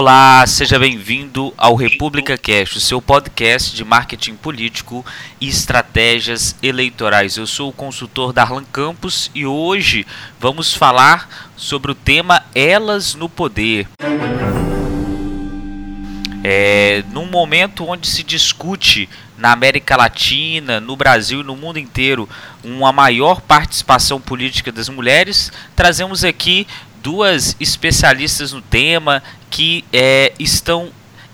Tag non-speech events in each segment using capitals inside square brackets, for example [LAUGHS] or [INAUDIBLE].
Olá, seja bem-vindo ao República Cast, o seu podcast de marketing político e estratégias eleitorais. Eu sou o consultor Darlan Campos e hoje vamos falar sobre o tema Elas no Poder. É, num momento onde se discute na América Latina, no Brasil e no mundo inteiro uma maior participação política das mulheres, trazemos aqui duas especialistas no tema que é, estão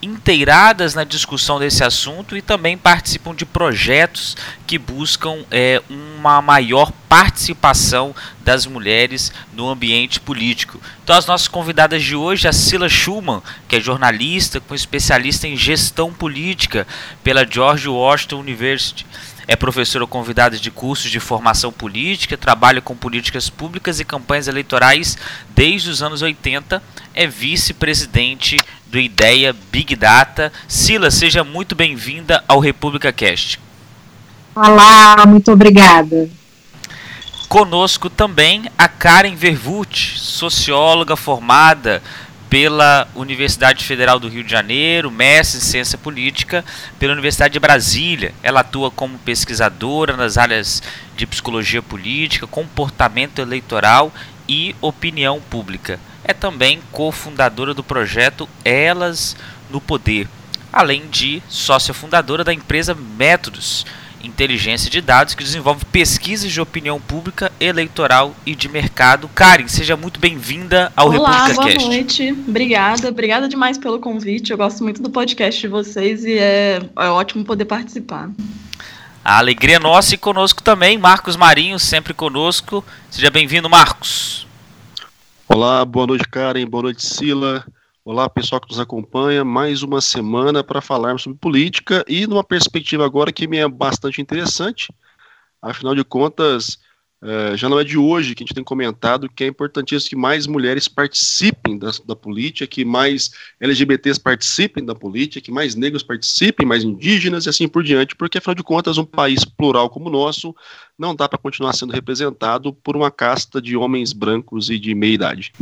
inteiradas na discussão desse assunto e também participam de projetos que buscam é, uma maior participação das mulheres no ambiente político. Então, as nossas convidadas de hoje, a Sila Schumann, que é jornalista com especialista em gestão política pela George Washington University é professora convidada de cursos de formação política, trabalha com políticas públicas e campanhas eleitorais desde os anos 80, é vice-presidente do Ideia Big Data. Sila, seja muito bem-vinda ao República Cast. Olá, muito obrigada. Conosco também a Karen Vervut, socióloga formada pela Universidade Federal do Rio de Janeiro, mestre em ciência política pela Universidade de Brasília. Ela atua como pesquisadora nas áreas de psicologia política, comportamento eleitoral e opinião pública. É também cofundadora do projeto Elas no Poder, além de sócia fundadora da empresa Métodos inteligência de dados que desenvolve pesquisas de opinião pública, eleitoral e de mercado. Karen, seja muito bem-vinda ao Olá, República boa Cast. noite. Obrigada, obrigada demais pelo convite. Eu gosto muito do podcast de vocês e é, é ótimo poder participar. A alegria é nossa e conosco também, Marcos Marinho, sempre conosco. Seja bem-vindo, Marcos. Olá, boa noite, Karen, boa noite, Sila. Olá, pessoal que nos acompanha. Mais uma semana para falarmos sobre política e numa perspectiva agora que me é bastante interessante. Afinal de contas, é, já não é de hoje que a gente tem comentado que é importantíssimo que mais mulheres participem da, da, política, que mais LGBTs participem da política, que mais negros participem, mais indígenas e assim por diante, porque afinal de contas, um país plural como o nosso não dá para continuar sendo representado por uma casta de homens brancos e de meia idade.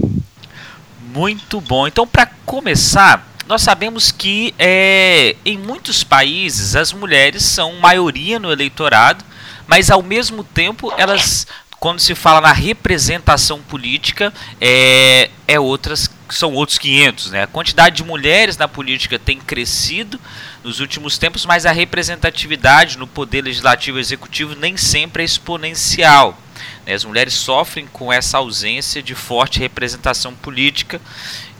Muito bom. Então, para começar, nós sabemos que é, em muitos países as mulheres são maioria no eleitorado, mas ao mesmo tempo elas, quando se fala na representação política, é, é outras são outros 500, né? A quantidade de mulheres na política tem crescido nos últimos tempos, mas a representatividade no poder legislativo e executivo nem sempre é exponencial. Né? As mulheres sofrem com essa ausência de forte representação política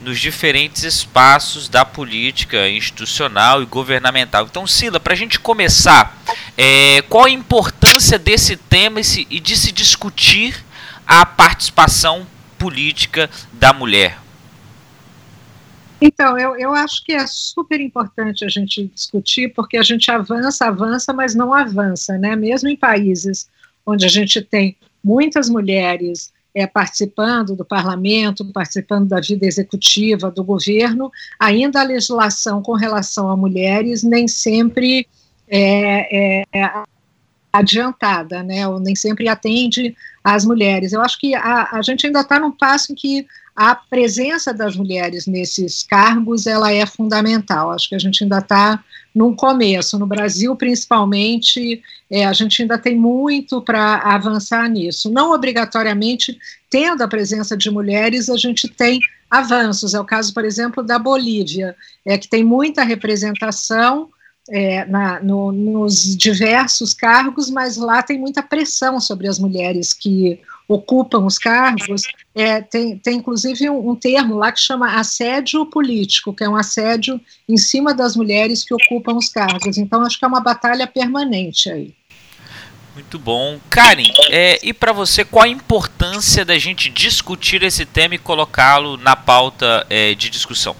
nos diferentes espaços da política institucional e governamental. Então, Sila, para a gente começar, é, qual a importância desse tema e de se discutir a participação política da mulher? Então, eu, eu acho que é super importante a gente discutir, porque a gente avança, avança, mas não avança, né? Mesmo em países onde a gente tem muitas mulheres é, participando do parlamento, participando da vida executiva, do governo, ainda a legislação com relação a mulheres nem sempre é, é adiantada, né, ou nem sempre atende às mulheres. Eu acho que a, a gente ainda está num passo em que a presença das mulheres nesses cargos ela é fundamental. Acho que a gente ainda está num começo. No Brasil, principalmente, é, a gente ainda tem muito para avançar nisso. Não obrigatoriamente, tendo a presença de mulheres, a gente tem avanços. É o caso, por exemplo, da Bolívia, é, que tem muita representação é, na, no, nos diversos cargos, mas lá tem muita pressão sobre as mulheres que ocupam os cargos, é, tem, tem inclusive um, um, termo lá que chama assédio político, que é um assédio em cima das mulheres que ocupam os cargos. Então, acho que é uma batalha permanente aí. Muito bom. Karen, é, e para você, qual a importância da gente discutir esse tema e colocá-lo na pauta é, de discussão?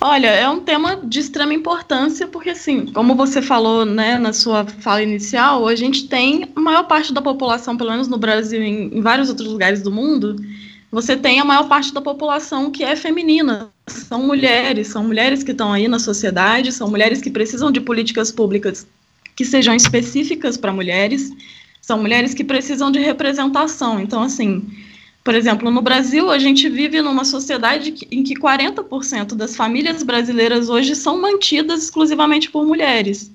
Olha, é um tema de extrema importância, porque, assim, como você falou né, na sua fala inicial, a gente tem a maior parte da população, pelo menos no Brasil e em, em vários outros lugares do mundo, você tem a maior parte da população que é feminina. São mulheres, são mulheres que estão aí na sociedade, são mulheres que precisam de políticas públicas que sejam específicas para mulheres, são mulheres que precisam de representação. Então, assim, Por exemplo, no Brasil, a gente vive numa sociedade em que 40% das famílias brasileiras hoje são mantidas exclusivamente por mulheres.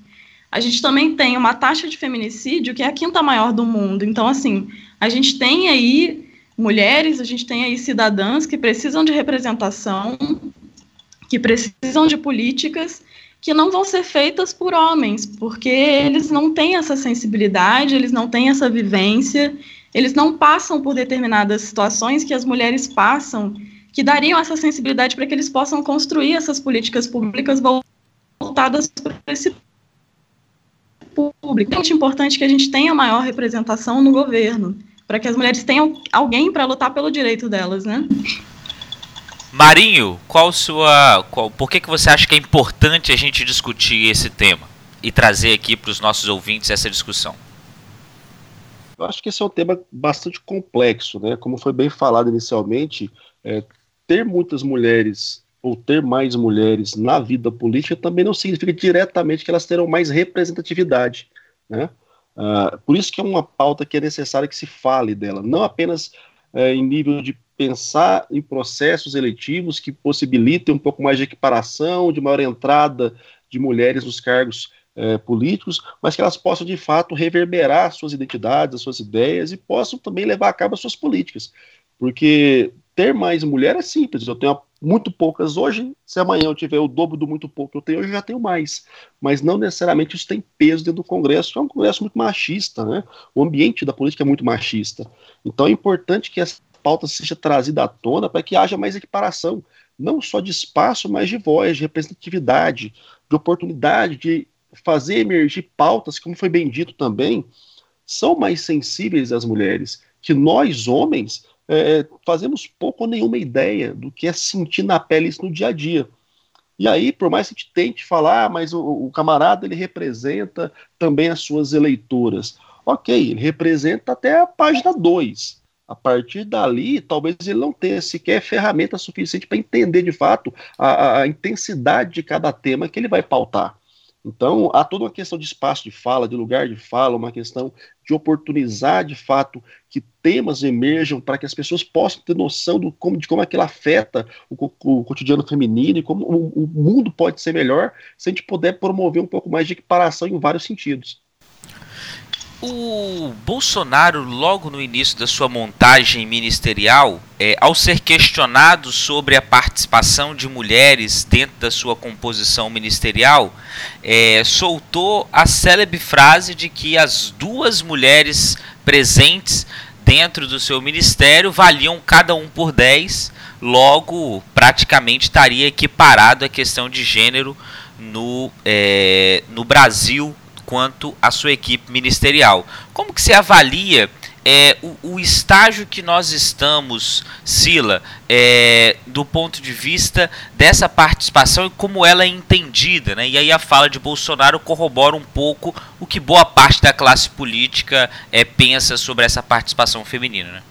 A gente também tem uma taxa de feminicídio que é a quinta maior do mundo. Então, assim, a gente tem aí mulheres, a gente tem aí cidadãs que precisam de representação, que precisam de políticas que não vão ser feitas por homens, porque eles não têm essa sensibilidade, eles não têm essa vivência, eles não passam por determinadas situações que as mulheres passam, que dariam essa sensibilidade para que eles possam construir essas políticas públicas voltadas para esse público. É muito importante que a gente tenha maior representação no governo, para que as mulheres tenham alguém para lutar pelo direito delas, né? Marinho, qual sua, qual, por que, que você acha que é importante a gente discutir esse tema e trazer aqui para os nossos ouvintes essa discussão? Eu acho que esse é um tema bastante complexo, né? Como foi bem falado inicialmente, é, ter muitas mulheres ou ter mais mulheres na vida política também não significa diretamente que elas terão mais representatividade, né? Uh, por isso que é uma pauta que é necessário que se fale dela, não apenas é, em nível de pensar em processos eletivos que possibilitem um pouco mais de equiparação, de maior entrada de mulheres nos cargos é, políticos, mas que elas possam de fato reverberar suas identidades, as suas ideias e possam também levar a cabo as suas políticas. Porque ter mais mulher é simples, eu tenho muito poucas hoje, se amanhã eu tiver o dobro do muito pouco que eu tenho, eu já tenho mais. Mas não necessariamente isso tem peso dentro do Congresso, é um Congresso muito machista, né? O ambiente da política é muito machista. Então é importante que essa pauta seja trazida à tona para que haja mais equiparação, não só de espaço, mas de voz, de representatividade, de oportunidade de fazer emergir pautas, como foi bem dito também, são mais sensíveis às mulheres, que nós, homens, é, fazemos pouco ou nenhuma ideia do que é sentir na pele isso no dia a dia. E aí, por mais que a gente tente falar, mas o, o camarada ele representa também as suas eleitoras. Ok, ele representa até a página 2. A partir dali, talvez ele não tenha sequer ferramenta suficiente para entender de fato a, a, intensidade de cada tema que ele vai pautar. Então, há toda uma questão de espaço de fala, de lugar de fala, uma questão de oportunizar de fato que temas emerjam para que as pessoas possam ter noção do, como, de como aquilo afeta o, o cotidiano feminino e como o, o mundo pode ser melhor se a gente puder promover um pouco mais de equiparação em vários sentidos. O Bolsonaro, logo no início da sua montagem ministerial, é, ao ser questionado sobre a participação de mulheres dentro da sua composição ministerial, é, soltou a célebre frase de que as duas mulheres presentes dentro do seu ministério valiam cada um por 10, logo praticamente estaria equiparado a questão de gênero no, é, no Brasil quanto à sua equipe ministerial. Como que você avalia é, o, o, estágio que nós estamos, Sila, é, do ponto de vista dessa participação e como ela é entendida, né? E aí a fala de Bolsonaro corrobora um pouco o que boa parte da classe política é, pensa sobre essa participação feminina, né?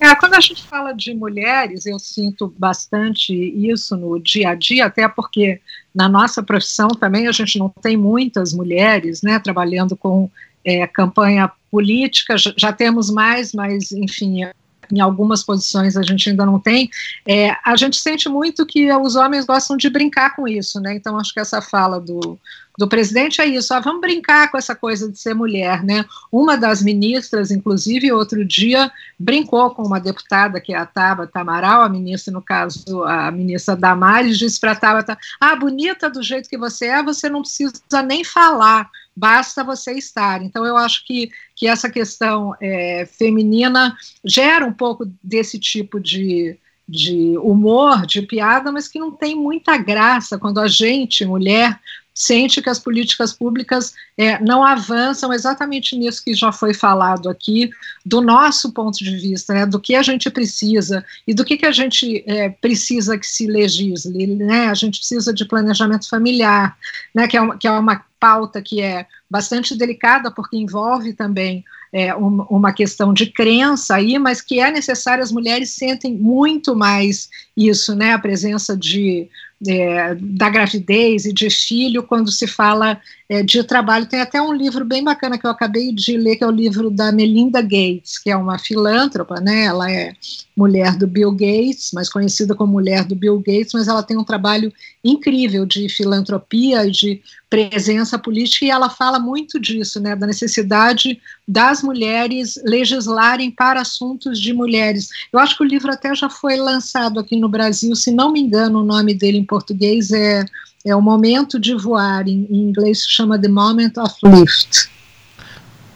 É, quando a gente fala de mulheres, eu sinto bastante isso no dia a dia, até porque na nossa profissão também a gente não tem muitas mulheres, né, trabalhando com é, campanha política, já, já temos mais, mas enfim, em algumas posições a gente ainda não tem, é, a gente sente muito que os homens gostam de brincar com isso, né? Então acho que essa fala do, do presidente é isso, ah, vamos brincar com essa coisa de ser mulher, né? Uma das ministras, inclusive, outro dia brincou com uma deputada, que é a Tabata Amaral, a ministra, no caso, a ministra Damares, disse para a Tabata, ah, bonita do jeito que você é, você não precisa nem falar, basta você estar. Então, eu acho que, que essa questão é, feminina gera um pouco desse tipo de, de humor, de piada, mas que não tem muita graça quando a gente, mulher, sente que as políticas públicas é, não avançam exatamente nisso que já foi falado aqui, do nosso ponto de vista, né, do que a gente precisa e do que, que a gente é, precisa que se legisle. Né, a gente precisa de planejamento familiar, né, que, é uma, que é uma pauta que é bastante delicada, porque envolve também é, um, uma questão de crença aí, mas que é necessário, as mulheres sentem muito mais isso, né, a presença de é, da gravidez e de filho quando se fala é, de trabalho. Tem até um livro bem bacana que eu acabei de ler, que é o livro da Melinda Gates, que é uma filântropa, né? Ela é mulher do Bill Gates, mais conhecida como mulher do Bill Gates, mas ela tem um trabalho incrível de filantropia e de presença política, e ela fala muito disso, né, da necessidade das mulheres legislarem para assuntos de mulheres. Eu acho que o livro até já foi lançado aqui no Brasil, se não me engano, o nome dele em português é, é O Momento de Voar, em, em inglês se chama The Moment of Lift.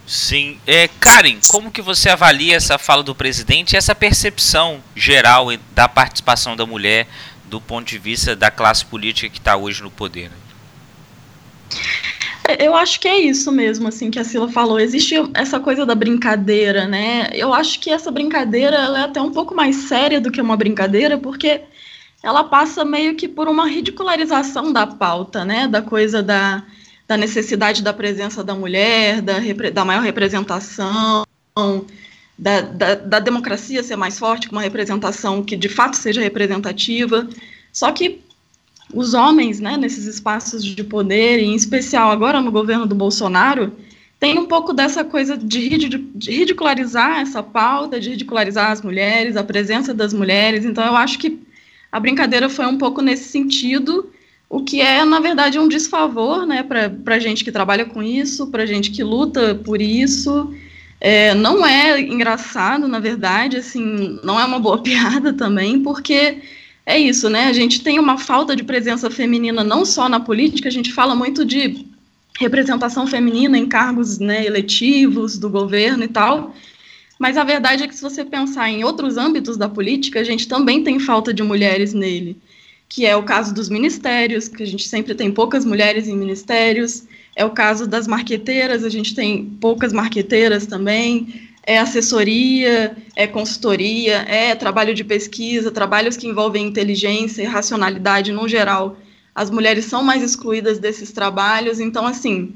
Sim. É, Karen, como que você avalia essa fala do presidente e essa percepção geral da participação da mulher do ponto de vista da classe política que está hoje no poder? Eu acho que é isso mesmo, assim, que a Sila falou. Existe essa coisa da brincadeira, né? Eu acho que essa brincadeira é até um pouco mais séria do que uma brincadeira, porque ela passa meio que por uma ridicularização da pauta, né? Da coisa da, da necessidade da presença da mulher, da, da maior representação, da, da, da democracia ser mais forte, com uma representação que de fato seja representativa. Só que os homens, né, nesses espaços de poder, em especial agora no governo do Bolsonaro, tem um pouco dessa coisa de, ridicularizar essa pauta, de ridicularizar as mulheres, a presença das mulheres. Então, eu acho que a brincadeira foi um pouco nesse sentido, o que é, na verdade, um desfavor né, para gente que trabalha com isso, para gente que luta por isso. É, não é engraçado, na verdade, assim, não é uma boa [LAUGHS] piada também, porque é isso, né? A gente tem uma falta de presença feminina não só na política, a gente fala muito de representação feminina em cargos né, eletivos do governo e tal. Mas a verdade é que se você pensar em outros âmbitos da política, a gente também tem falta de mulheres nele, que é o caso dos ministérios, que a gente sempre tem poucas mulheres em ministérios, é o caso das marqueteiras, a gente tem poucas marqueteiras também, é assessoria, é consultoria, é trabalho de pesquisa, trabalhos que envolvem inteligência e racionalidade no geral. As mulheres são mais excluídas desses trabalhos, então, assim,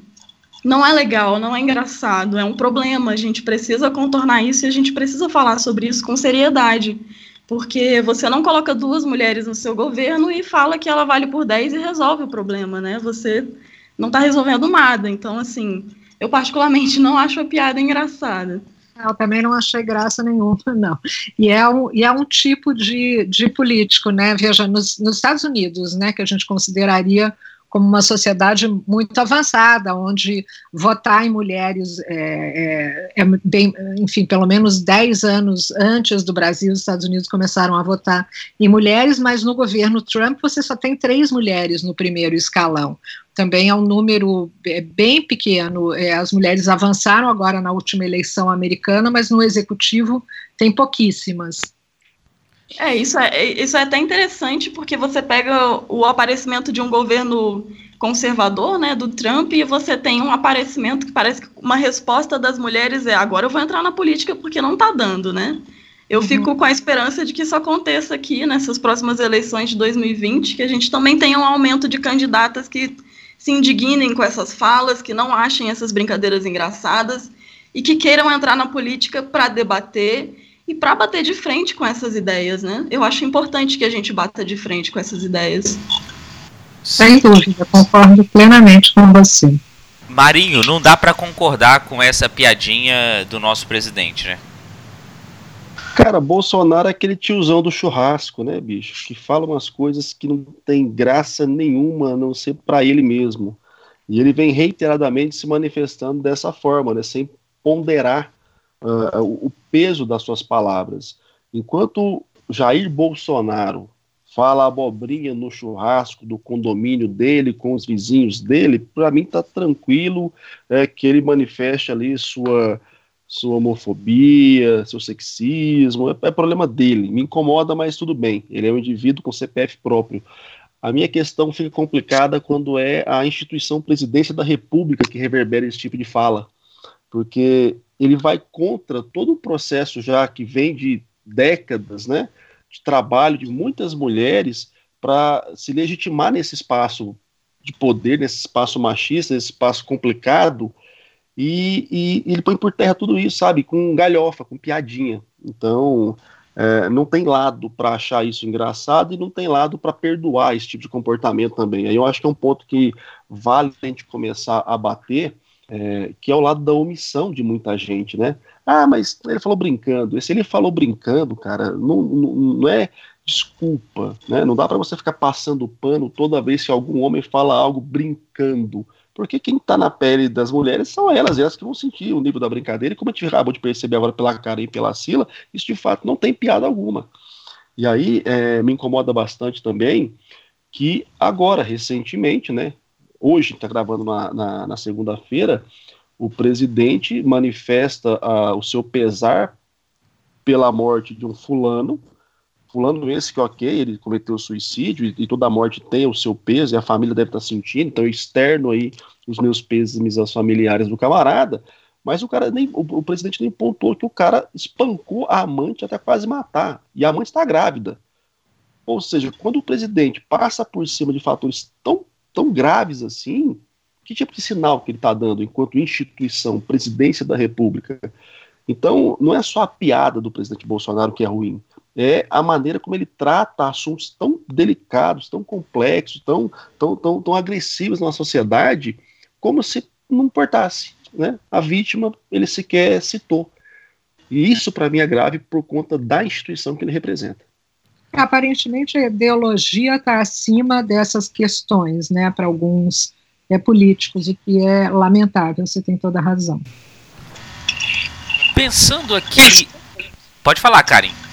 não é legal, não é engraçado, é um problema. A gente precisa contornar isso e a gente precisa falar sobre isso com seriedade. Porque você não coloca duas mulheres no seu governo e fala que ela vale por 10 e resolve o problema, né? Você não está resolvendo nada. Então, assim, eu particularmente não acho a piada engraçada. Eu também não achei graça nenhuma, não. E é um, e é um tipo de, de político, né? Veja, nos, nos Estados Unidos, né, que a gente consideraria como uma sociedade muito avançada, onde votar em mulheres é, é, é, bem, enfim, pelo menos 10 anos antes do Brasil, os Estados Unidos começaram a votar em mulheres, mas no governo Trump você só tem três mulheres no primeiro escalão também é um número é, bem pequeno. É, as mulheres avançaram agora na última eleição americana, mas no executivo tem pouquíssimas. É, isso é, isso é até interessante, porque você pega o aparecimento de um governo conservador, né, do Trump, e você tem um aparecimento que parece que uma resposta das mulheres é agora eu vou entrar na política porque não está dando, né? Eu uhum. fico com a esperança de que isso aconteça aqui nessas próximas eleições de 2020, que a gente também tenha um aumento de candidatas que se indignem com essas falas, que não achem essas brincadeiras engraçadas e que queiram entrar na política para debater e para bater de frente com essas ideias, né? Eu acho importante que a gente bata de frente com essas ideias. Sem dúvida, concordo plenamente com você. Marinho, não dá para concordar com essa piadinha do nosso presidente, né? Cara, Bolsonaro é aquele tiozão do churrasco, né, bicho? Que fala umas coisas que não tem graça nenhuma, a não ser para ele mesmo. E ele vem reiteradamente se manifestando dessa forma, né, sem ponderar uh, o peso das suas palavras. Enquanto Jair Bolsonaro fala abobrinha no churrasco do condomínio dele com os vizinhos dele, para mim tá tranquilo é, que ele manifeste ali sua sua homofobia, seu sexismo, é, é, problema dele. Me incomoda, mas tudo bem. Ele é um indivíduo com CPF próprio. A minha questão fica complicada quando é a instituição presidência da República que reverbera esse tipo de fala, porque ele vai contra todo o processo já que vem de décadas, né, de trabalho de muitas mulheres para se legitimar nesse espaço de poder, nesse espaço machista, nesse espaço complicado, e, e, ele põe por terra tudo isso, sabe, com galhofa, com piadinha. Então, é, não tem lado para achar isso engraçado e não tem lado para perdoar esse tipo de comportamento também. Aí eu acho que é um ponto que vale a gente começar a bater, é, que é o lado da omissão de muita gente, né? Ah, mas ele falou brincando. Se ele falou brincando, cara, não, não, não é desculpa, né? Não dá para você ficar passando pano toda vez que algum homem fala algo brincando. Porque quem está na pele das mulheres são elas, elas que vão sentir o nível da brincadeira. E como a gente acabou de perceber agora pela Karen e pela Sila, isso de fato não tem piada alguma. E aí é, me incomoda bastante também que agora, recentemente, né, hoje, está gravando na, na, na segunda-feira, o presidente manifesta uh, o seu pesar pela morte de um fulano, fulano esse que, ok, ele cometeu suicídio e, toda a morte tem o seu peso e a família deve estar sentindo, então eu externo aí os meus pesos aos familiares do camarada, mas o cara nem, o, o, presidente nem pontuou que o cara espancou a amante até quase matar, e a amante está grávida. Ou seja, quando o presidente passa por cima de fatores tão, tão graves assim, que tipo de sinal que ele está dando enquanto instituição, presidência da república? Então, não é só a piada do presidente Bolsonaro que é ruim, é a maneira como ele trata assuntos tão delicados, tão complexos, tão, tão, tão, tão agressivos na sociedade, como se não importasse. Né? A vítima ele sequer citou. E isso, para mim, é grave por conta da instituição que ele representa. Aparentemente, a ideologia está acima dessas questões, né, para alguns é, políticos, o que é lamentável, você tem toda a razão. Pensando aqui. Pode falar, Karen.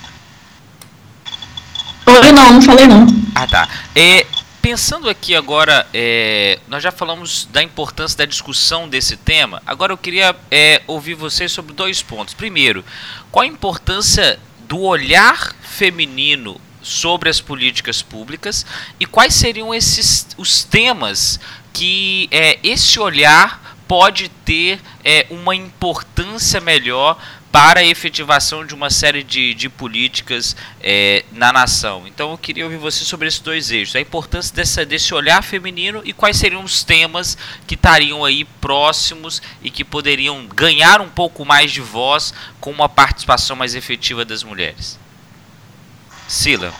Oi, não, não falei não. Ah, tá. É, pensando aqui agora, é, nós já falamos da importância da discussão desse tema. Agora eu queria é, ouvir vocês sobre dois pontos. Primeiro, qual a importância do olhar feminino sobre as políticas públicas e quais seriam esses os temas que é, esse olhar pode ter é, uma importância melhor para a efetivação de uma série de, de políticas é, na nação. Então eu queria ouvir você sobre esses dois eixos, a importância dessa, desse olhar feminino e quais seriam os temas que estariam aí próximos e que poderiam ganhar um pouco mais de voz com uma participação mais efetiva das mulheres. Sila.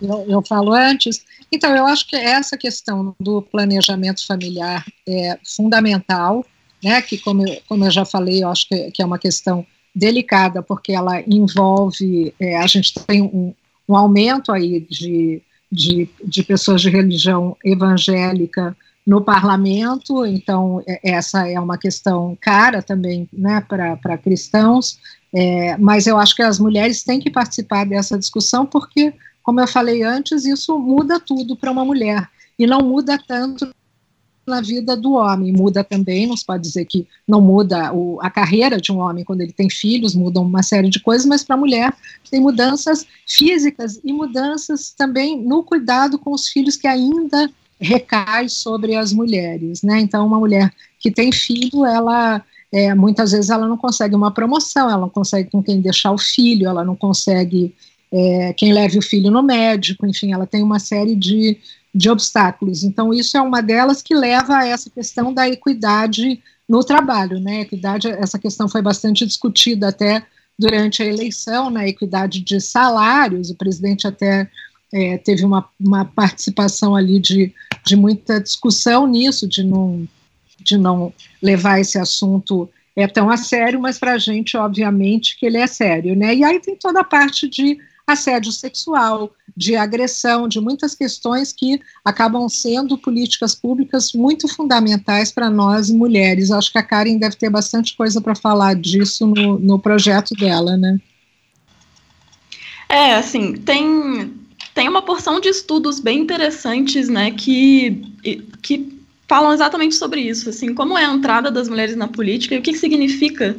Eu, eu falo antes. Então, eu acho que essa questão do planejamento familiar é fundamental né, que como como eu já falei, eu acho que, que é uma questão delicada, porque ela envolve, é, a gente tem um, um aumento aí de, de, de, pessoas de religião evangélica no parlamento, então é, essa é uma questão cara também né, para cristãos, é, mas eu acho que as mulheres têm que participar dessa discussão, porque, como eu falei antes, isso muda tudo para uma mulher, e não muda tanto na vida do homem. Muda também, não se pode dizer que não muda o, a carreira de um homem quando ele tem filhos, mudam uma série de coisas, mas para a mulher tem mudanças físicas e mudanças também no cuidado com os filhos que ainda recai sobre as mulheres, né? Então, uma mulher que tem filho, ela é, muitas vezes ela não consegue uma promoção, ela não consegue com quem deixar o filho, ela não consegue é, quem leve o filho no médico, enfim, ela tem uma série de de obstáculos. Então, isso é uma delas que leva a essa questão da equidade no trabalho, né? Equidade, essa questão foi bastante discutida até durante a eleição, na né? equidade de salários. O presidente até é, teve uma, uma participação ali de, de muita discussão nisso, de não, de não levar esse assunto é tão a sério, mas para a gente, obviamente, que ele é sério, né? E aí tem toda a parte de assédio sexual, de agressão, de muitas questões que acabam sendo políticas públicas muito fundamentais para nós mulheres. Acho que a Karen deve ter bastante coisa para falar disso no, no projeto dela, né? É, assim, tem, tem uma porção de estudos bem interessantes, né, que, que falam exatamente sobre isso, assim, como é a entrada das mulheres na política e o que significa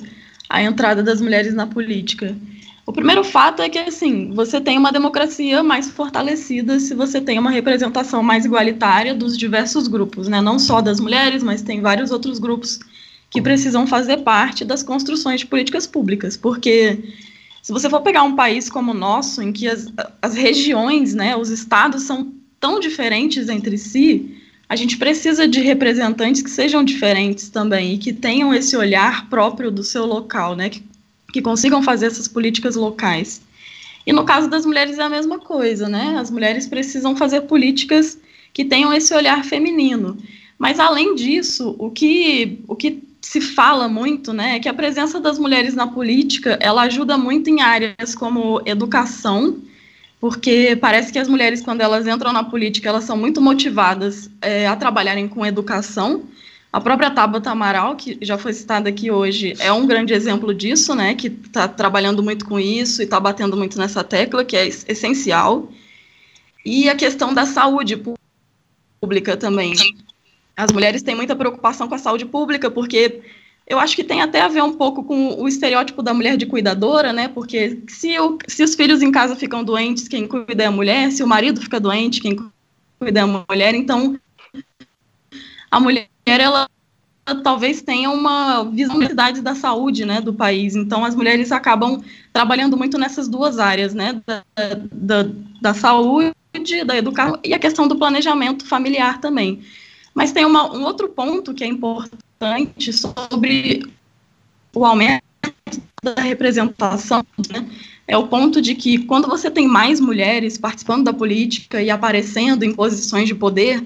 a entrada das mulheres na política. O primeiro fato é que, assim, você tem uma democracia mais fortalecida se você tem uma representação mais igualitária dos diversos grupos, né? Não só das mulheres, mas tem vários outros grupos que precisam fazer parte das construções de políticas públicas, porque se você for pegar um país como o nosso, em que as, as regiões, né, os estados são tão diferentes entre si, a gente precisa de representantes que sejam diferentes também e que tenham esse olhar próprio do seu local, né, que que consigam fazer essas políticas locais. E no caso das mulheres é a mesma coisa, né? As mulheres precisam fazer políticas que tenham esse olhar feminino. Mas além disso, o que, o que se fala muito, né, é que a presença das mulheres na política, ela ajuda muito em áreas como educação, porque parece que as mulheres, quando elas entram na política, elas são muito motivadas é, a trabalharem com educação. A própria Tabata Amaral, que já foi citada aqui hoje, é um grande exemplo disso, né, que está trabalhando muito com isso e está batendo muito nessa tecla, que é essencial. E a questão da saúde pública também. As mulheres têm muita preocupação com a saúde pública, porque eu acho que tem até a ver um pouco com o estereótipo da mulher de cuidadora, né? Porque se, o, se os filhos em casa ficam doentes, quem cuida é a mulher, se o marido fica doente, quem cuida é a mulher, então a mulher ela talvez tenha uma visibilidade da saúde, né, do país. Então as mulheres acabam trabalhando muito nessas duas áreas, né, da, da, da saúde, da educação e a questão do planejamento familiar também. Mas tem uma, um outro ponto que é importante sobre o aumento da representação, né? é o ponto de que quando você tem mais mulheres participando da política e aparecendo em posições de poder,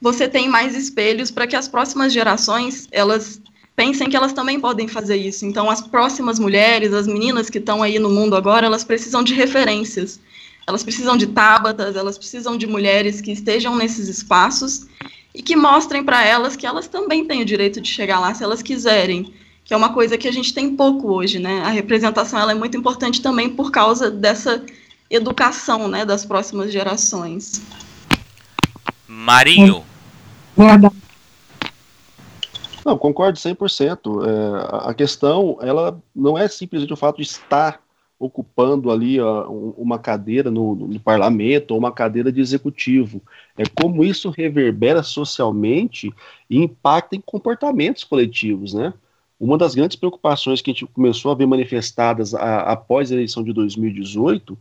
você tem mais espelhos para que as próximas gerações elas pensem que elas também podem fazer isso. Então, as próximas mulheres, as meninas que estão aí no mundo agora, elas precisam de referências. Elas precisam de tábatas, elas precisam de mulheres que estejam nesses espaços e que mostrem para elas que elas também têm o direito de chegar lá se elas quiserem, que é uma coisa que a gente tem pouco hoje, né? A representação ela é muito importante também por causa dessa educação, né, das próximas gerações. Marinho. Não, concordo 100%. É, a questão, ela não é simplesmente o fato de estar ocupando ali ó, uma cadeira no, no, parlamento ou uma cadeira de executivo. É como isso reverbera socialmente e impacta em comportamentos coletivos, né? Uma das grandes preocupações que a gente começou a ver manifestadas a, após a eleição de 2018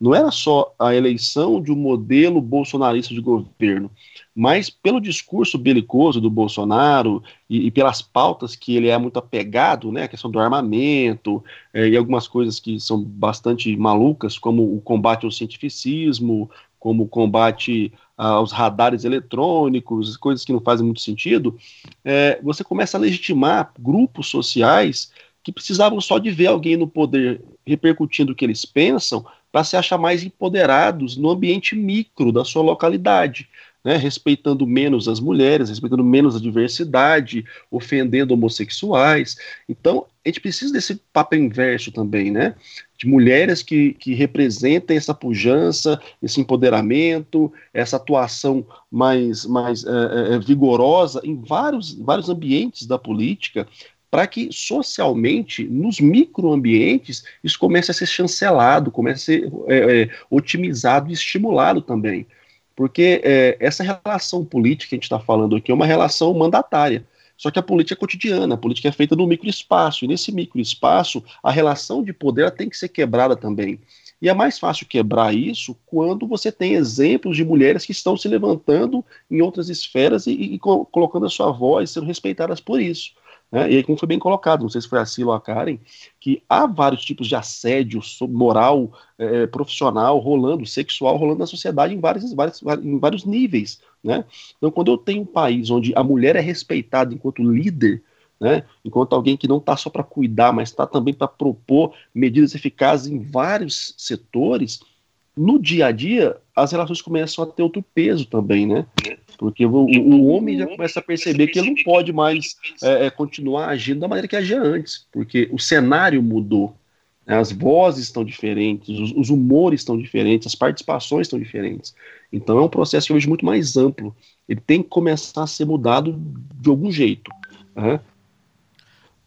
não era só a eleição de um modelo bolsonarista de governo, mas pelo discurso belicoso do Bolsonaro e, e, pelas pautas que ele é muito apegado, né, a questão do armamento é, e algumas coisas que são bastante malucas, como o combate ao cientificismo, como o combate aos radares eletrônicos, coisas que não fazem muito sentido, é, você começa a legitimar grupos sociais que precisavam só de ver alguém no poder repercutindo o que eles pensam para se achar mais empoderados no ambiente micro da sua localidade né, respeitando menos as mulheres, respeitando menos a diversidade, ofendendo homossexuais. Então, a gente precisa desse papel inverso também, né? De mulheres que, que representem essa pujança, esse empoderamento, essa atuação mais, mais é, é, vigorosa em vários, vários ambientes da política, para que socialmente, nos microambientes, isso comece a ser chancelado, comece a ser é, é, otimizado e estimulado também. Porque é, essa relação política que a gente está falando aqui é uma relação mandatária. Só que a política é cotidiana, a política é feita no microespaço, e nesse microespaço a relação de poder tem que ser quebrada também. E é mais fácil quebrar isso quando você tem exemplos de mulheres que estão se levantando em outras esferas e, e colocando a sua voz, sendo respeitadas por isso. Né? E aí, como foi bem colocado, não sei se foi a Sila ou a Karen, que há vários tipos de assédio moral, é, profissional rolando, sexual rolando na sociedade em vários, vários, em vários níveis. Né? Então, quando eu tenho um país onde a mulher é respeitada enquanto líder, né? enquanto alguém que não está só para cuidar, mas está também para propor medidas eficazes em vários setores, no dia a dia as relações começam a ter outro peso também, né? Porque o, o homem já começa a perceber que ele não pode mais é, é, continuar agindo da maneira que agia antes, porque o cenário mudou, né? as vozes estão diferentes, os, os, humores estão diferentes, as participações estão diferentes. Então é um processo que eu vejo muito mais amplo. Ele tem que começar a ser mudado de algum jeito. Né?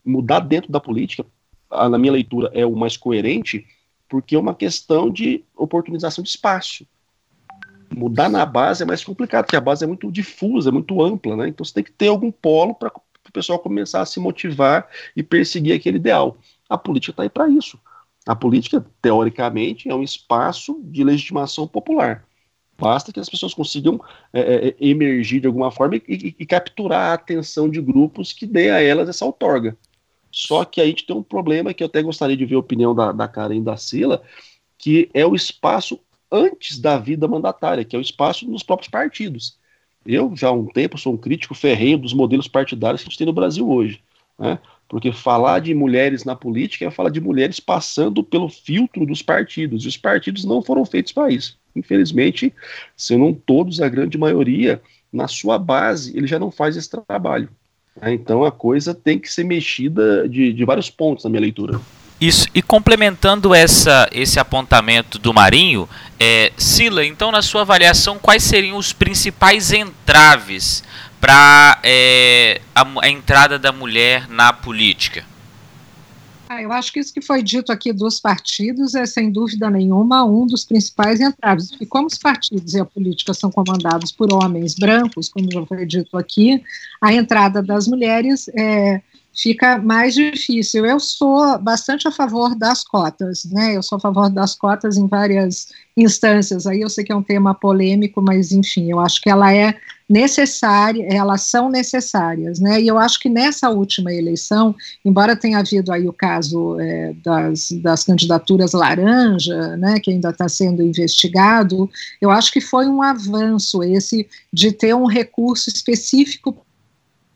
Mudar dentro da política, na minha leitura, é o mais coerente, porque é uma questão de oportunização de espaço. Mudar na base é mais complicado, porque a base é muito difusa, é muito ampla, né? Então você tem que ter algum polo para o pessoal começar a se motivar e perseguir aquele ideal. A política está aí para isso. A política, teoricamente, é um espaço de legitimação popular. Basta que as pessoas consigam é, é, é emergir de alguma forma e, e, e, capturar a atenção de grupos que dê a elas essa outorga. Só que a gente tem um problema que eu até gostaria de ver a opinião da, da Karen e da Sila, que é o espaço antes da vida mandatária, que é o espaço nos próprios partidos. Eu, já há um tempo, sou um crítico ferrenho dos modelos partidários que a gente tem no Brasil hoje. Né? Porque falar de mulheres na política é falar de mulheres passando pelo filtro dos partidos, e os partidos não foram feitos para isso. Infelizmente, se não todos, a grande maioria, na sua base, ele já não faz esse trabalho. Né? Então a coisa tem que ser mexida de, de vários pontos na minha leitura. Isso, e complementando essa, esse apontamento do Marinho, é, Sila, então, na sua avaliação, quais seriam os principais entraves para é, a, a, entrada da mulher na política? Ah, eu acho que isso que foi dito aqui dos partidos é, sem dúvida nenhuma, um dos principais entraves. E como os partidos e a política são comandados por homens brancos, como já foi dito aqui, a entrada das mulheres é, fica mais difícil. Eu sou bastante a favor das cotas, né? Eu sou a favor das cotas em várias instâncias. Aí eu sei que é um tema polêmico, mas enfim, eu acho que ela é necessária, elas são necessárias, né? E eu acho que nessa última eleição, embora tenha havido aí o caso é, das, das candidaturas laranja, né, que ainda está sendo investigado, eu acho que foi um avanço esse de ter um recurso específico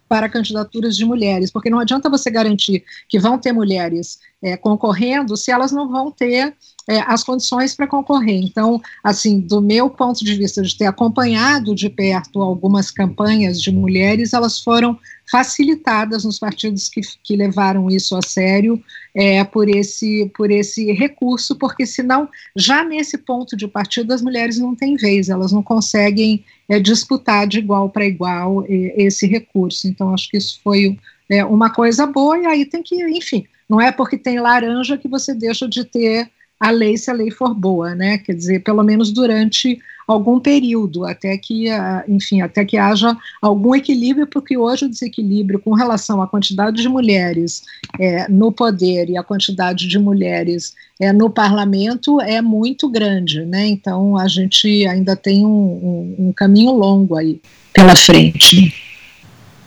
para candidaturas de mulheres, porque não adianta você garantir que vão ter mulheres é, concorrendo se elas não vão ter é, as condições para concorrer. Então, assim, do meu ponto de vista de ter acompanhado de perto algumas campanhas de mulheres, elas foram facilitadas nos partidos que, que levaram isso a sério é, por, esse, por esse recurso, porque senão, já nesse ponto de partida, as mulheres não têm vez, elas não conseguem é, disputar de igual para igual é, esse recurso. Então, acho que isso foi é, uma coisa boa, e aí tem que, enfim, não é porque tem laranja que você deixa de ter a lei se a lei for boa, né? Quer dizer, pelo menos durante algum período, até que, enfim, até que haja algum equilíbrio, porque hoje o desequilíbrio com relação à quantidade de mulheres é, no poder e a quantidade de mulheres é, no parlamento é muito grande, né? Então a gente ainda tem um, um, um caminho longo aí pela frente.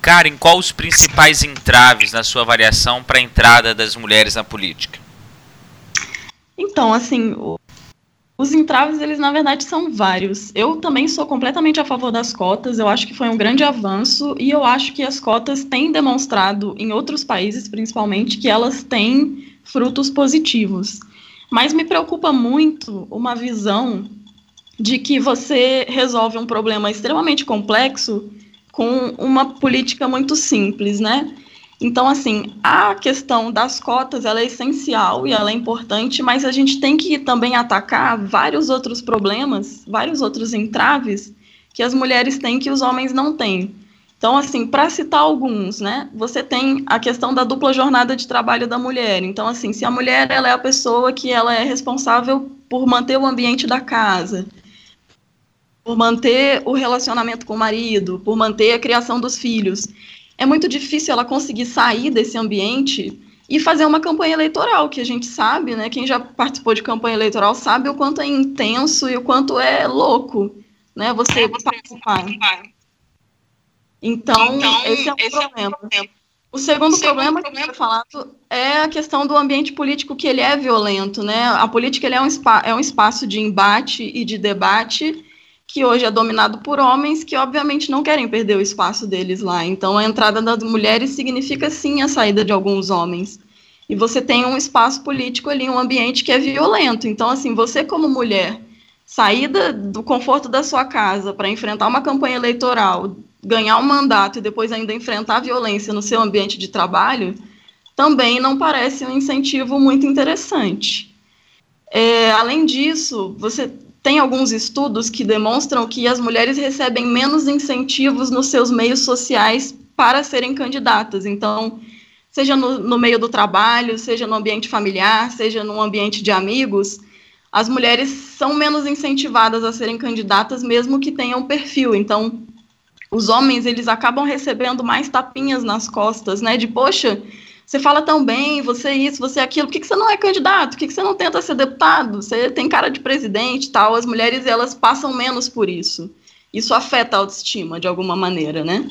Karen, quais os principais entraves na sua avaliação para a entrada das mulheres na política? Então, assim, os entraves, eles na verdade são vários. Eu também sou completamente a favor das cotas, eu acho que foi um grande avanço e eu acho que as cotas têm demonstrado, em outros países principalmente, que elas têm frutos positivos. Mas me preocupa muito uma visão de que você resolve um problema extremamente complexo com uma política muito simples, né? Então, assim, a questão das cotas ela é essencial e ela é importante, mas a gente tem que também atacar vários outros problemas, vários outros entraves que as mulheres têm que os homens não têm. Então, assim, para citar alguns, né, você tem a questão da dupla jornada de trabalho da mulher. Então, assim, se a mulher ela é a pessoa que ela é responsável por manter o ambiente da casa, por manter o relacionamento com o marido, por manter a criação dos filhos, é muito difícil ela conseguir sair desse ambiente e fazer uma campanha eleitoral, que a gente sabe, né? Quem já participou de campanha eleitoral sabe o quanto é intenso e o quanto é louco, né? Você é, participar. Então, então, esse é um esse problema. É um o segundo, o segundo problema, problema que eu falado é a questão do ambiente político que ele é violento, né? A política ele é um, é um espaço de embate e de debate que hoje é dominado por homens que, obviamente, não querem perder o espaço deles lá. Então, a entrada das mulheres significa, sim, a saída de alguns homens. E você tem um espaço político ali, um ambiente que é violento. Então, assim, você, como mulher, saída do conforto da sua casa para enfrentar uma campanha eleitoral, ganhar um mandato e depois ainda enfrentar violência no seu ambiente de trabalho, também não parece um incentivo muito interessante. É, além disso, você tem alguns estudos que demonstram que as mulheres recebem menos incentivos nos seus meios sociais para serem candidatas. Então, seja no, no, meio do trabalho, seja no ambiente familiar, seja no ambiente de amigos, as mulheres são menos incentivadas a serem candidatas, mesmo que tenham perfil. Então, os homens eles acabam recebendo mais tapinhas nas costas, né? De poxa, você fala tão bem, você isso, você aquilo, por que, que você não é candidato? Por que, que você não tenta ser deputado? Você tem cara de presidente tal. As mulheres, elas passam menos por isso. Isso afeta a autoestima, de alguma maneira, né?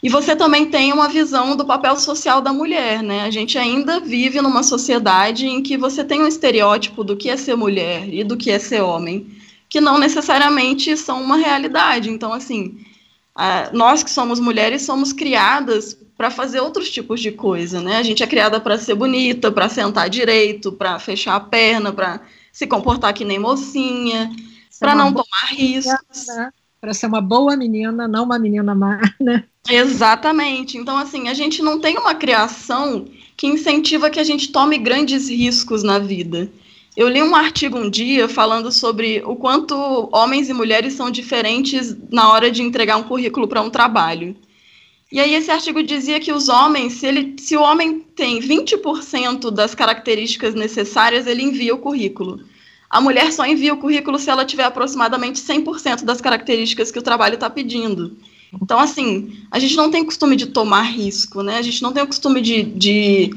E você também tem uma visão do papel social da mulher, né? A gente ainda vive numa sociedade em que você tem um estereótipo do que é ser mulher e do que é ser homem, que não necessariamente são uma realidade. Então, assim, nós que somos mulheres somos criadas para fazer outros tipos de coisa, né? A gente é criada para ser bonita, para sentar direito, para fechar a perna, para se comportar que nem mocinha, para não tomar riscos. Né? Para ser uma boa menina, não uma menina má, [LAUGHS] né? Exatamente. Então, assim, a gente não tem uma criação que incentiva que a gente tome grandes riscos na vida. Eu li um artigo um dia falando sobre o quanto homens e mulheres são diferentes na hora de entregar um currículo para um trabalho. E aí esse artigo dizia que os homens, se, ele, se o homem tem 20% das características necessárias, ele envia o currículo. A mulher só envia o currículo se ela tiver aproximadamente 100% das características que o trabalho está pedindo. Então, assim, a gente não tem costume de tomar risco, né? A gente não tem o costume de, de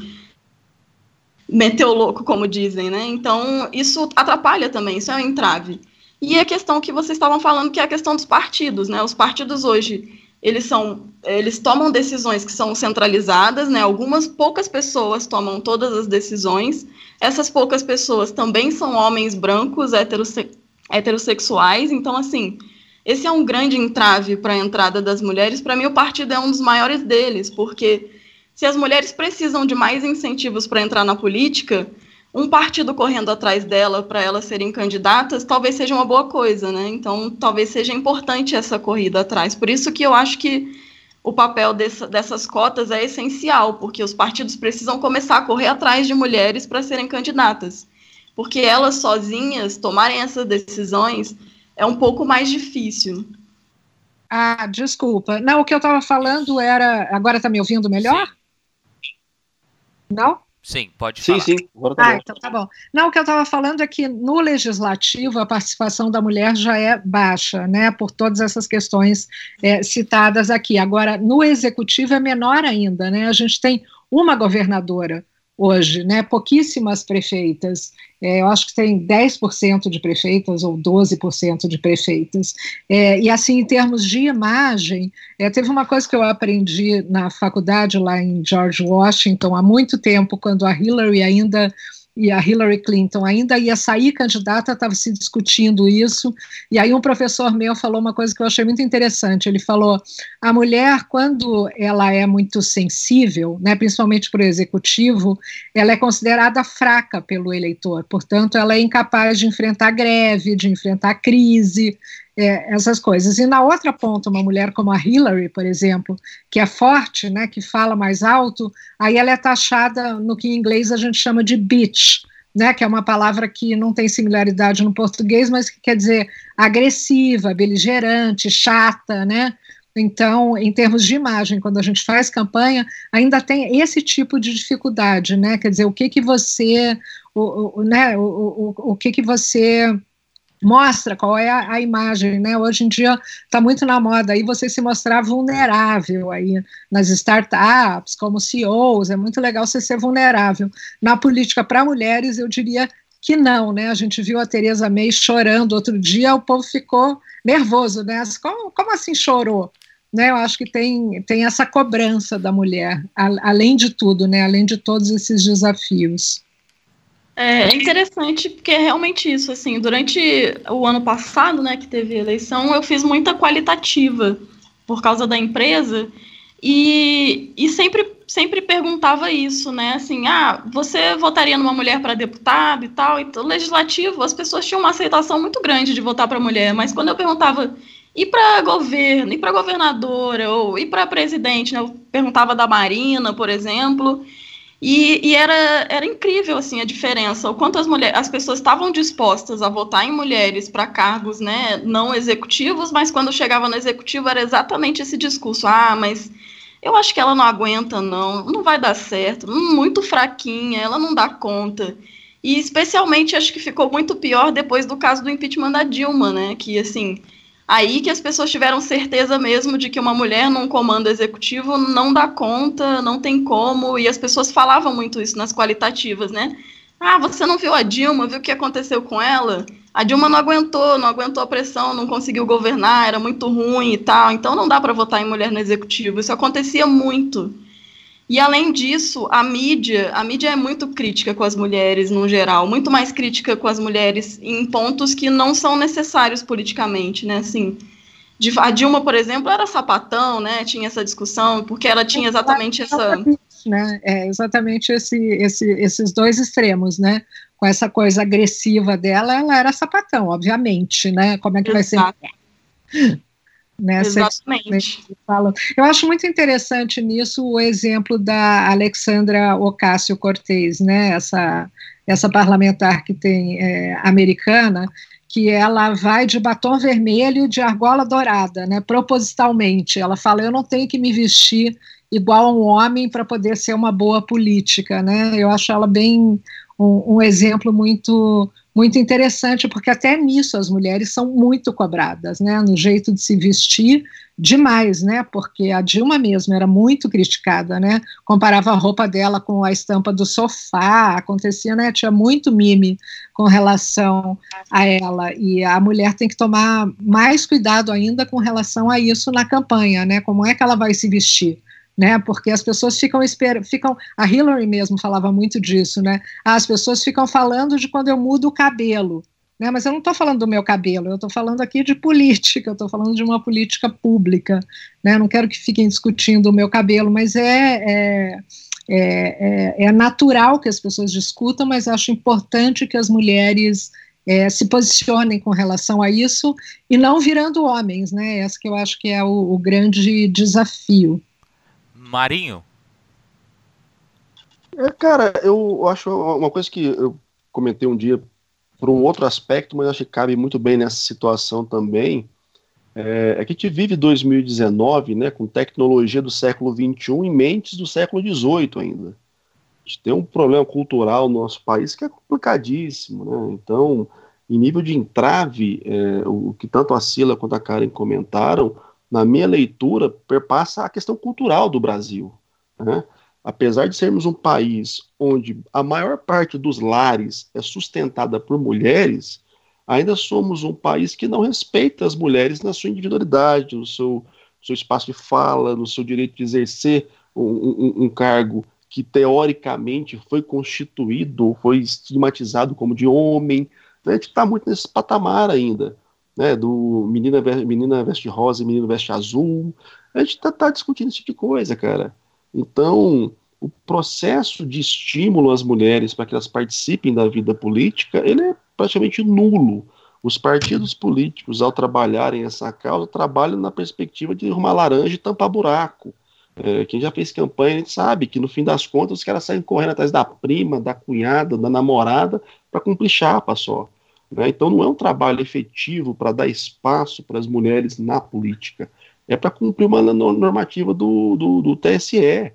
meter o louco, como dizem, né? Então, isso atrapalha também, isso é um entrave. E a questão que vocês estavam falando, que é a questão dos partidos, né? Os partidos hoje, eles são, eles tomam decisões que são centralizadas, né? Algumas poucas pessoas tomam todas as decisões. Essas poucas pessoas também são homens brancos, heterosse heterossexuais. Então, assim, esse é um grande entrave para a entrada das mulheres. Para mim, o partido é um dos maiores deles, porque se as mulheres precisam de mais incentivos para entrar na política, um partido correndo atrás dela para elas serem candidatas, talvez seja uma boa coisa, né? Então, talvez seja importante essa corrida atrás. Por isso que eu acho que o papel dessa, dessas cotas é essencial, porque os partidos precisam começar a correr atrás de mulheres para serem candidatas. Porque elas sozinhas tomarem essas decisões é um pouco mais difícil. Ah, desculpa. Não, o que eu estava falando era. Agora está me ouvindo melhor? Sim. Não? Sim, pode sim, falar. Sim, sim. Tá ah, então tá bom. Não, o que eu estava falando é que no legislativo a participação da mulher já é baixa, né, por todas essas questões é, citadas aqui. Agora, no executivo é menor ainda, né, a gente tem uma governadora hoje, né? Pouquíssimas prefeitas. É, eu acho que tem 10% de prefeitas ou 12% de prefeitas. É, e assim, em termos de imagem, é, teve uma coisa que eu aprendi na faculdade lá em George Washington há muito tempo, quando a Hillary ainda e a Hillary Clinton ainda ia sair candidata, estava se discutindo isso, e aí um professor meu falou uma coisa que eu achei muito interessante, ele falou, a mulher, quando ela é muito sensível, né, principalmente para o executivo, ela é considerada fraca pelo eleitor, portanto, ela é incapaz de enfrentar greve, de enfrentar crise, é, essas coisas. E na outra ponta, uma mulher como a Hillary, por exemplo, que é forte, né, que fala mais alto, aí ela é taxada no que em inglês a gente chama de bitch, né, que é uma palavra que não tem similaridade no português, mas que quer dizer agressiva, beligerante, chata, né? Então, em termos de imagem, quando a gente faz campanha, ainda tem esse tipo de dificuldade, né? Quer dizer, o que que você, o, o né, o, o, o que que você mostra qual é a, a, imagem, né? Hoje em dia está muito na moda aí você se mostrar vulnerável aí nas startups, como CEOs, é muito legal você ser vulnerável. Na política para mulheres, eu diria que não, né? A gente viu a Tereza May chorando outro dia, o povo ficou nervoso, né? Como, como assim chorou? Né, eu acho que tem, tem essa cobrança da mulher, a, além de tudo, né, além de todos esses desafios. É, é interessante porque é realmente isso, assim, durante o ano passado, né, que teve eleição, eu fiz muita qualitativa por causa da empresa e, e sempre, sempre perguntava isso, né, assim, ah, você votaria numa mulher para deputado e tal, então, legislativo, as pessoas tinham uma aceitação muito grande de votar para mulher, mas quando eu perguntava e para governo, e para governadora, ou e para presidente, né, eu perguntava da Marina, por exemplo, e, e, era, era incrível assim a diferença, o quanto as mulheres, as pessoas estavam dispostas a votar em mulheres para cargos, né, não executivos, mas quando chegava no executivo era exatamente esse discurso: ah, mas eu acho que ela não aguenta, não, não vai dar certo, muito fraquinha, ela não dá conta. E especialmente acho que ficou muito pior depois do caso do impeachment da Dilma, né, que assim Aí que as pessoas tiveram certeza mesmo de que uma mulher num comando executivo não dá conta, não tem como, e as pessoas falavam muito isso nas qualitativas, né? Ah, você não viu a Dilma, viu o que aconteceu com ela? a Dilma não aguentou, não aguentou a pressão, não conseguiu governar, era muito ruim e tal, então não dá para votar em mulher no executivo. Isso acontecia muito. E além disso, a mídia, a mídia é muito crítica com as mulheres no geral, muito mais crítica com as mulheres em pontos que não são necessários politicamente, né? Assim, a Dilma, por exemplo, era sapatão, né? Tinha essa discussão, porque ela tinha exatamente essa. Né? É exatamente esse, esse, esses dois extremos, né? Com essa coisa agressiva dela, ela era sapatão, obviamente, né? Como é que Exato. vai ser? Né? Exatamente. Eu acho muito interessante nisso o exemplo da Alexandra Ocasio-Cortez, né? essa, essa parlamentar que tem é, americana, que ela vai de batom vermelho de argola dourada, né, propositalmente. Ela fala: eu não tenho que me vestir igual a um homem para poder ser uma boa política, né? Eu acho ela bem um, um exemplo muito muito interessante, porque até nisso as mulheres são muito cobradas, né, no jeito de se vestir, demais, né, porque a Dilma mesmo era muito criticada, né, comparava a roupa dela com a estampa do sofá, acontecia, né, tinha muito mime com relação a ela, e a mulher tem que tomar mais cuidado ainda com relação a isso na campanha, né, como é que ela vai se vestir, né? Porque as pessoas ficam esperando, ficam. A Hillary mesmo falava muito disso, né? Ah, as pessoas ficam falando de quando eu mudo o cabelo. Né, mas eu não estou falando do meu cabelo, eu estou falando aqui de política, eu estou falando de uma política pública. Né, não quero que fiquem discutindo o meu cabelo, mas é, é, é, é, natural que as pessoas discutam, mas acho importante que as mulheres é, se posicionem com relação a isso e não virando homens, né? Esse que eu acho que é o, o grande desafio. Marinho? É, cara, eu acho uma coisa que eu comentei um dia por um outro aspecto, mas acho que cabe muito bem nessa situação também. É, é que a gente vive 2019 né, com tecnologia do século XXI em mentes do século XVIII ainda. A gente tem um problema cultural no nosso país que é complicadíssimo. Né? Então, em nível de entrave, é, o que tanto a Sila quanto a Karen comentaram, na minha leitura, perpassa a questão cultural do Brasil. Né? Apesar de sermos um país onde a maior parte dos lares é sustentada por mulheres, ainda somos um país que não respeita as mulheres na sua individualidade, no seu, seu espaço de fala, no seu direito de exercer um, um, um cargo que teoricamente foi constituído, foi estigmatizado como de homem. A gente está muito nesse patamar ainda né, do menina, menina veste rosa e menino veste azul. A gente está tá discutindo esse tipo de coisa, cara. Então, o processo de estímulo às mulheres para que elas participem da vida política, ele é praticamente nulo. Os partidos políticos, ao trabalharem essa causa, trabalham na perspectiva de uma laranja e tampar buraco. É, quem já fez campanha, a gente sabe que no fim das contas os caras saem correndo atrás da prima, da cunhada, da namorada, para cumprir chapa só. Né? Então, não é um trabalho efetivo para dar espaço para as mulheres na política, é para cumprir uma normativa do, do, do, TSE.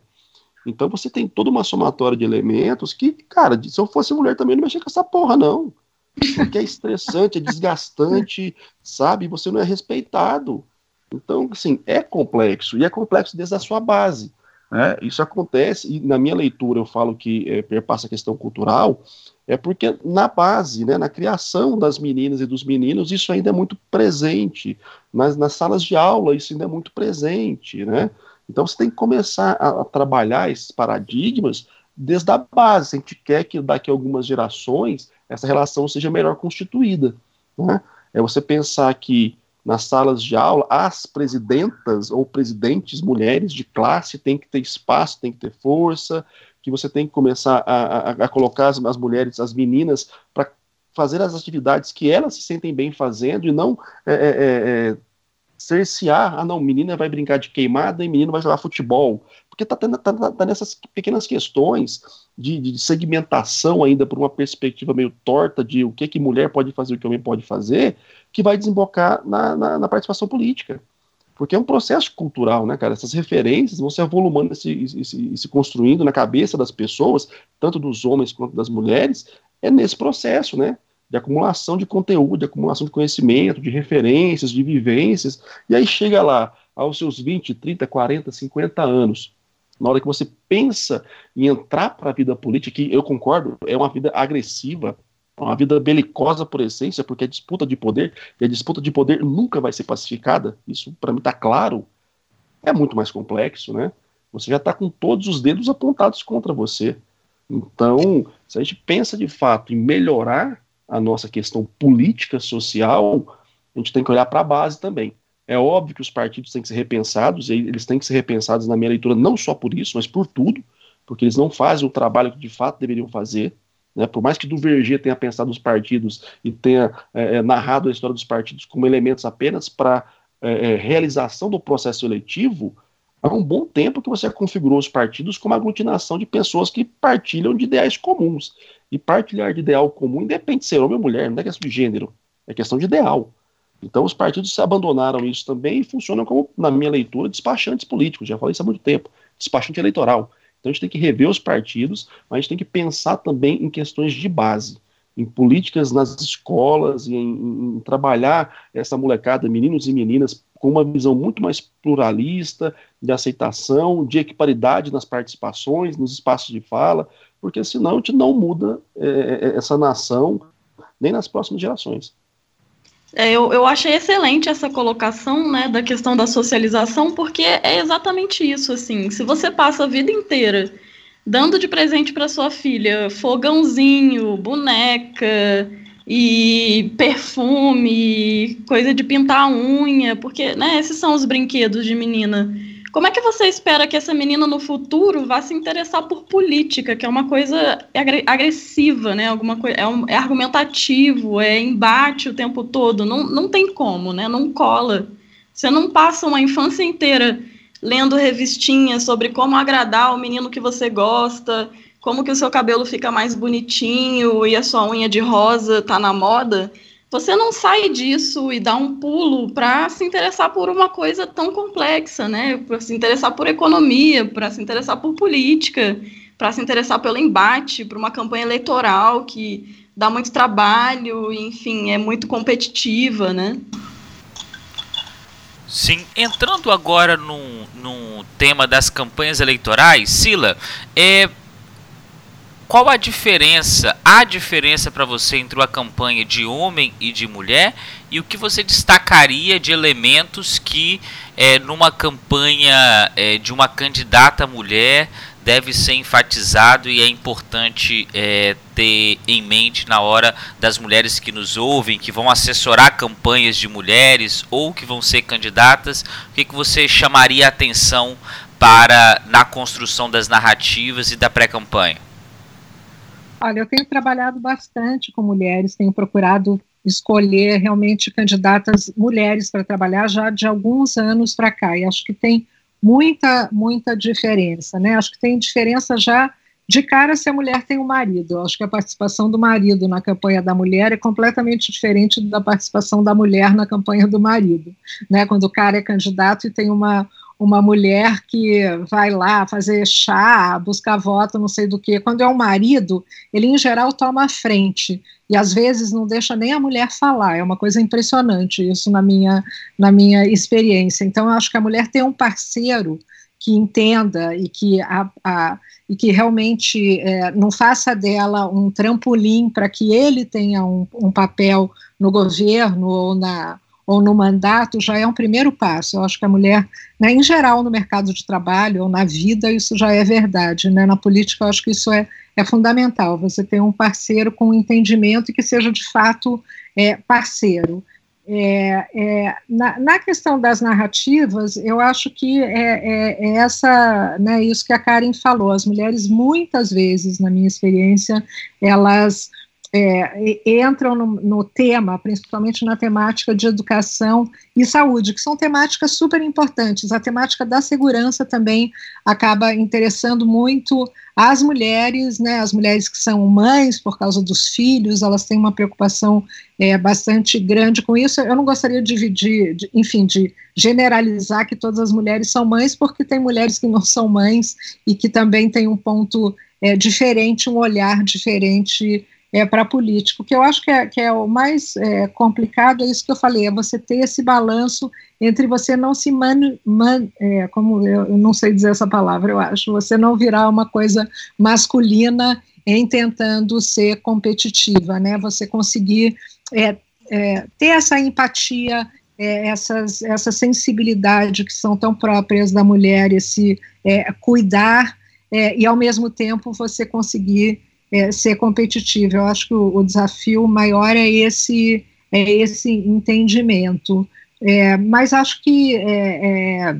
Então, você tem toda uma somatória de elementos que, cara, se eu fosse mulher também não mexia com essa porra, não. Porque é estressante, é desgastante, sabe? Você não é respeitado. Então, assim, é complexo, e é complexo desde a sua base. Né? Isso acontece, e na minha leitura eu falo que é, perpassa a questão cultural, é porque na base, né, na criação das meninas e dos meninos, isso ainda é muito presente. Nas, nas salas de aula, isso ainda é muito presente. Né? Então você tem que começar a, a trabalhar esses paradigmas desde a base. Se a gente quer que daqui a algumas gerações essa relação seja melhor constituída. Né? É você pensar que nas salas de aula, as presidentas ou presidentes mulheres de classe têm que ter espaço, têm que ter força, que você tem que começar a, a, a colocar as, as, mulheres, as meninas, para fazer as atividades que elas se sentem bem fazendo e não é, é, é, é, cercear, ah não, menina vai brincar de queimada e menino vai jogar futebol, porque está tá, tá, tá nessas pequenas questões de, de, segmentação ainda por uma perspectiva meio torta de o que que mulher pode fazer, o que homem pode fazer, que vai desembocar na, na, na participação política. Porque é um processo cultural, né, cara? Essas referências vão se avolumando e se, se, se, construindo na cabeça das pessoas, tanto dos homens quanto das mulheres, é nesse processo, né? De acumulação de conteúdo, de acumulação de conhecimento, de referências, de vivências. E aí chega lá, aos seus 20, 30, 40, 50 anos, na hora que você pensa em entrar para a vida política, que eu concordo, é uma vida agressiva, uma vida belicosa por essência, porque é disputa de poder, e a disputa de poder nunca vai ser pacificada, isso para mim está claro, é muito mais complexo, né? Você já está com todos os dedos apontados contra você. Então, se a gente pensa de fato em melhorar a nossa questão política, social, a gente tem que olhar para a base também. É óbvio que os partidos têm que ser repensados, e eles têm que ser repensados na minha leitura, não só por isso, mas por tudo, porque eles não fazem o trabalho que de fato deveriam fazer. Né? Por mais que do Verger tenha pensado nos partidos e tenha é, é, narrado a história dos partidos como elementos apenas para é, é, realização do processo eletivo, há um bom tempo que você configurou os partidos como aglutinação de pessoas que partilham de ideais comuns. E partilhar de ideal comum independe de ser homem ou mulher, não é questão de gênero, é questão de ideal. Então os partidos se abandonaram isso também e funcionam como, na minha leitura, despachantes políticos. Já falei isso há muito tempo. Despachante eleitoral. Então a gente tem que rever os partidos, mas a gente tem que pensar também em questões de base, em políticas nas escolas, em, em, em trabalhar essa molecada, meninos e meninas, com uma visão muito mais pluralista, de aceitação, de equiparidade nas participações, nos espaços de fala, porque senão a gente não muda é, é essa nação nem nas próximas gerações. É, eu, eu achei excelente essa colocação, né, da questão da socialização, porque é exatamente isso, assim, se você passa a vida inteira dando de presente para sua filha fogãozinho, boneca e perfume, coisa de pintar unha, porque, né, esses são os brinquedos de menina como é que você espera que essa menina no futuro vá se interessar por política, que é uma coisa agressiva, né? Alguma coisa, é, um, é argumentativo, é embate o tempo todo. Não, não tem como, né? Não cola. Você não passa uma infância inteira lendo revistinhas sobre como agradar o menino que você gosta, como que o seu cabelo fica mais bonitinho e a sua unha de rosa tá na moda você não sai disso e dá um pulo para se interessar por uma coisa tão complexa, né? Para se interessar por economia, para se interessar por política, para se interessar pelo embate, por uma campanha eleitoral que dá muito trabalho, enfim, é muito competitiva, né? Sim, entrando agora no, no tema das campanhas eleitorais, Sila, é, qual a diferença, a diferença para você entre uma campanha de homem e de mulher e o que você destacaria de elementos que é, numa campanha é, de uma candidata mulher deve ser enfatizado e é importante é, ter em mente na hora das mulheres que nos ouvem, que vão assessorar campanhas de mulheres ou que vão ser candidatas, o que, que você chamaria a atenção para na construção das narrativas e da pré-campanha? Olha, eu tenho trabalhado bastante com mulheres, tenho procurado escolher realmente candidatas mulheres para trabalhar já de alguns anos para cá, e acho que tem muita, muita diferença, né? Acho que tem diferença já de cara se a mulher tem um marido. Acho que a participação do marido na campanha da mulher é completamente diferente da participação da mulher na campanha do marido, né? Quando o cara é candidato e tem uma uma mulher que vai lá fazer chá, buscar voto, não sei do que. Quando é o marido, ele em geral toma a frente e às vezes não deixa nem a mulher falar. É uma coisa impressionante isso na minha na minha experiência. Então eu acho que a mulher tem um parceiro que entenda e que a, a e que realmente é, não faça dela um trampolim para que ele tenha um, um papel no governo ou na ou no mandato já é um primeiro passo. Eu acho que a mulher, né, em geral, no mercado de trabalho ou na vida, isso já é verdade. Né? Na política, eu acho que isso é, é fundamental. Você ter um parceiro com entendimento e que seja de fato é, parceiro. É, é, na, na, questão das narrativas, eu acho que é, é, é, essa, né, isso que a Karen falou. As mulheres, muitas vezes, na minha experiência, elas é, entram no, no, tema, principalmente na temática de educação e saúde, que são temáticas super importantes. A temática da segurança também acaba interessando muito as mulheres, né, as mulheres que são mães por causa dos filhos, elas têm uma preocupação é, bastante grande com isso. Eu não gostaria de dividir, de, enfim, de generalizar que todas as mulheres são mães, porque tem mulheres que não são mães e que também têm um ponto é, diferente, um olhar diferente é, para político. Que eu acho que é, que é o mais é, complicado é isso que eu falei, é você ter esse balanço entre você não se man é, como eu, eu, não sei dizer essa palavra, eu acho, você não virar uma coisa masculina em tentando ser competitiva, né? Você conseguir é, é, ter essa empatia, é, essas, essa sensibilidade que são tão próprias da mulher, esse é, cuidar é, e ao mesmo tempo você conseguir é, ser competitivo. Eu acho que o, o, desafio maior é esse, é esse entendimento. É, mas acho que é, é,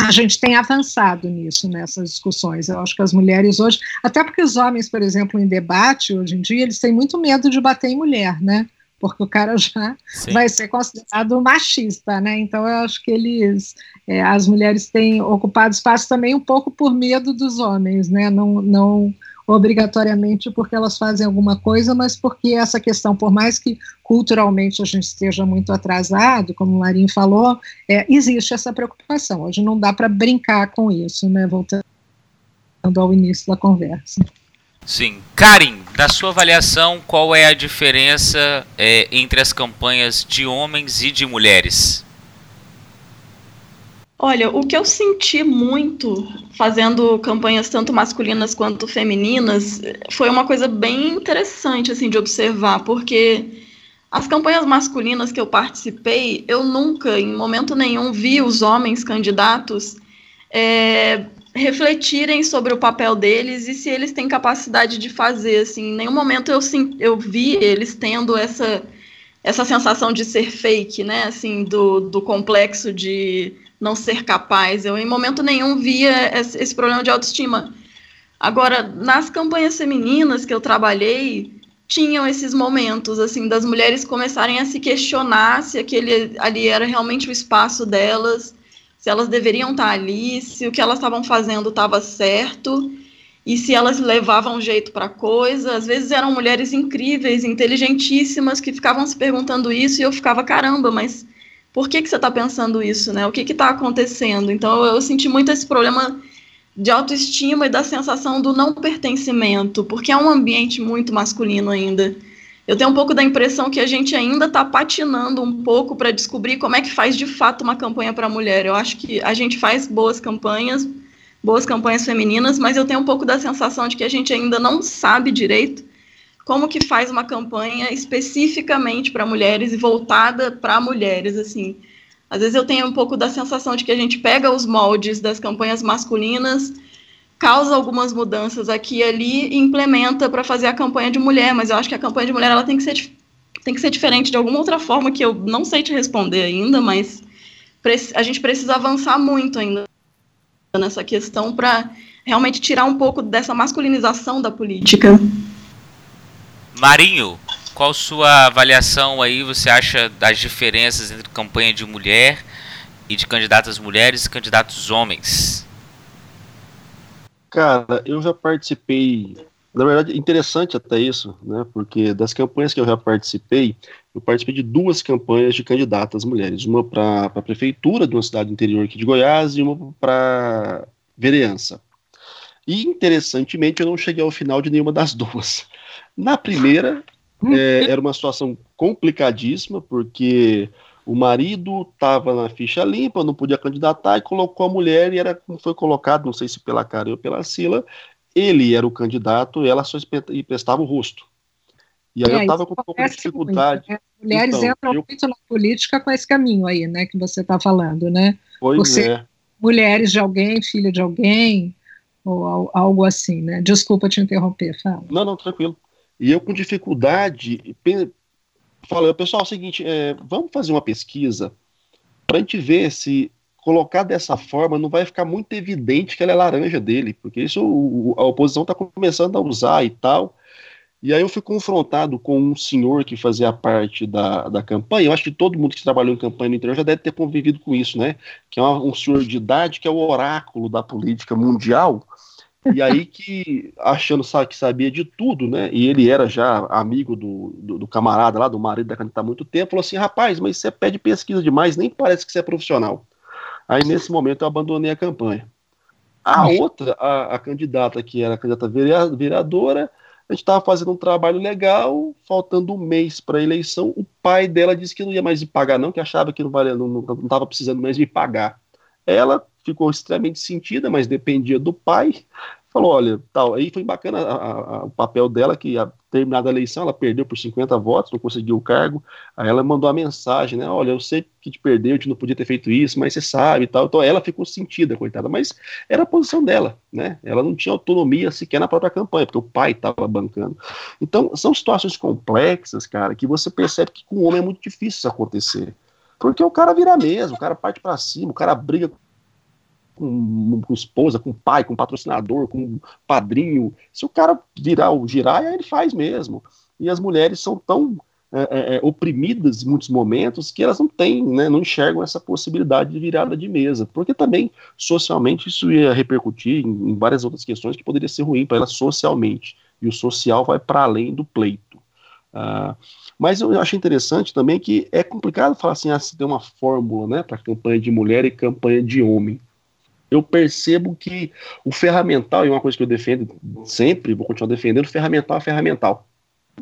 a gente tem avançado nisso, nessas discussões. Eu acho que as mulheres hoje, até porque os homens, por exemplo, em debate hoje em dia, eles têm muito medo de bater em mulher, né? Porque o cara já Sim. vai ser considerado machista, né? Então eu acho que eles, é, as mulheres têm ocupado espaço também um pouco por medo dos homens, né? Não, não obrigatoriamente porque elas fazem alguma coisa, mas porque essa questão, por mais que culturalmente a gente esteja muito atrasado, como o Marinho falou, é, existe essa preocupação. Hoje não dá para brincar com isso, né? Voltando ao início da conversa. Sim. Karim, na sua avaliação, qual é a diferença é, entre as campanhas de homens e de mulheres? Olha, o que eu senti muito fazendo campanhas tanto masculinas quanto femininas foi uma coisa bem interessante assim de observar, porque as campanhas masculinas que eu participei, eu nunca, em momento nenhum, vi os homens candidatos é, refletirem sobre o papel deles e se eles têm capacidade de fazer. Assim, em nenhum momento eu, eu vi eles tendo essa, essa sensação de ser fake, né? Assim, do, do complexo de não ser capaz. Eu, em momento nenhum, via esse, esse problema de autoestima. Agora, nas campanhas femininas que eu trabalhei, tinham esses momentos, assim, das mulheres começarem a se questionar se aquele ali era realmente o espaço delas, se elas deveriam estar ali, se o que elas estavam fazendo estava certo e se elas levavam jeito para coisa. Às vezes eram mulheres incríveis, inteligentíssimas que ficavam se perguntando isso e eu ficava caramba, mas por que, que você está pensando isso, né? O que está acontecendo? Então eu, eu senti muito esse problema de autoestima e da sensação do não pertencimento, porque é um ambiente muito masculino ainda. Eu tenho um pouco da impressão que a gente ainda está patinando um pouco para descobrir como é que faz de fato uma campanha para mulher. Eu acho que a gente faz boas campanhas, boas campanhas femininas, mas eu tenho um pouco da sensação de que a gente ainda não sabe direito como que faz uma campanha especificamente para mulheres e voltada para mulheres, assim. Às vezes eu tenho um pouco da sensação de que a gente pega os moldes das campanhas masculinas, causa algumas mudanças aqui e ali e implementa para fazer a campanha de mulher, mas eu acho que a campanha de mulher ela tem que ser tem que ser diferente de alguma outra forma que eu não sei te responder ainda, mas a gente precisa avançar muito ainda nessa questão para realmente tirar um pouco dessa masculinização da política. Marinho, qual sua avaliação aí você acha das diferenças entre campanha de mulher e de candidatas mulheres e candidatos homens? Cara, eu já participei, na verdade, interessante até isso, né? Porque das campanhas que eu já participei, eu participei de duas campanhas de candidatas mulheres, uma para a prefeitura de uma cidade interior aqui de Goiás e uma para vereança. E interessantemente, eu não cheguei ao final de nenhuma das [LAUGHS] duas. Na primeira, é, era uma situação complicadíssima, porque o marido estava na ficha limpa, não podia candidatar, e colocou a mulher, e era como foi colocado, não sei se pela cara ou pela Sila, ele era o candidato, ela só prestava o rosto. E aí é, eu estava com um pouco de dificuldade. Muito, né? Mulheres então, entram eu... muito na política com esse caminho aí, né, que você está falando, né? Pois Você, é. Mulheres de alguém, filha de alguém, ou algo assim, né? Desculpa te interromper, fala. Não, não, tranquilo. E eu com dificuldade, falei, pessoal, é o seguinte, é, vamos fazer uma pesquisa para a gente ver se colocar dessa forma não vai ficar muito evidente que ela é laranja dele, porque isso o, a oposição está começando a usar e tal. E aí eu fui confrontado com um senhor que fazia parte da, da campanha. Eu acho que todo mundo que trabalhou em campanha no interior já deve ter convivido com isso, né? Que é um senhor de idade que é o oráculo da política mundial e aí que, achando que sabia de tudo, né? E ele era já amigo do, do, do camarada lá, do marido da candidata há muito tempo, falou assim, rapaz, mas você pede pesquisa demais, nem parece que você é profissional. Aí nesse momento eu abandonei a campanha. A outra, a, a candidata que era a candidata vereadora, a gente estava fazendo um trabalho legal, faltando um mês para a eleição, o pai dela disse que não ia mais me pagar não, que achava que não estava não, não precisando mais me pagar. Ela ficou extremamente sentida, mas dependia do pai, falou, olha, tal, aí foi bacana a, a, o papel dela, que a terminada a eleição, ela perdeu por 50 votos, não conseguiu o cargo, aí ela mandou a mensagem, né, olha, eu sei que te perdeu, gente não podia ter feito isso, mas você sabe e tal, então ela ficou sentida, coitada, mas era a posição dela, né, ela não tinha autonomia sequer na própria campanha, porque o pai estava bancando, então são situações complexas, cara, que você percebe que com o homem é muito difícil isso acontecer, porque o cara vira mesmo, o cara parte para cima, o cara briga com, esposa, com pai, com patrocinador, com padrinho. Se o cara virar o girar, aí ele faz mesmo. E as mulheres são tão é, é, é, oprimidas em muitos momentos que elas não têm, né, não enxergam essa possibilidade de virada de mesa, porque também socialmente isso ia repercutir em, em várias outras questões que poderia ser ruim para elas socialmente, e o social vai para além do pleito. Uh, mas eu acho interessante também que é complicado falar assim, ah, se tem uma fórmula né, para campanha de mulher e campanha de homem eu percebo que o ferramental, e uma coisa que eu defendo sempre, vou continuar defendendo, ferramental é ferramental.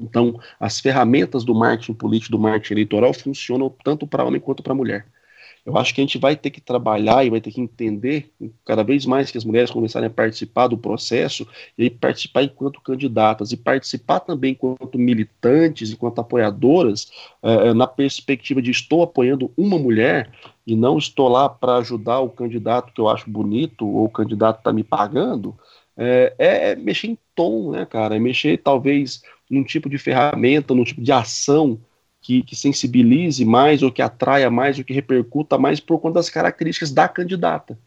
Então, as ferramentas do marketing político, do marketing eleitoral, funcionam tanto para homem quanto para mulher. Eu acho que a gente vai ter que trabalhar e vai ter que entender cada vez mais que as mulheres começarem a participar do processo e participar enquanto candidatas e participar também enquanto militantes, enquanto apoiadoras, eh, na perspectiva de estou apoiando uma mulher e não estou lá para ajudar o candidato que eu acho bonito ou o candidato está me pagando, é, é, mexer em tom, né, cara? É mexer talvez num tipo de ferramenta, num tipo de ação que, que, sensibilize mais, ou que atraia mais, ou que repercuta mais por conta das características da candidata.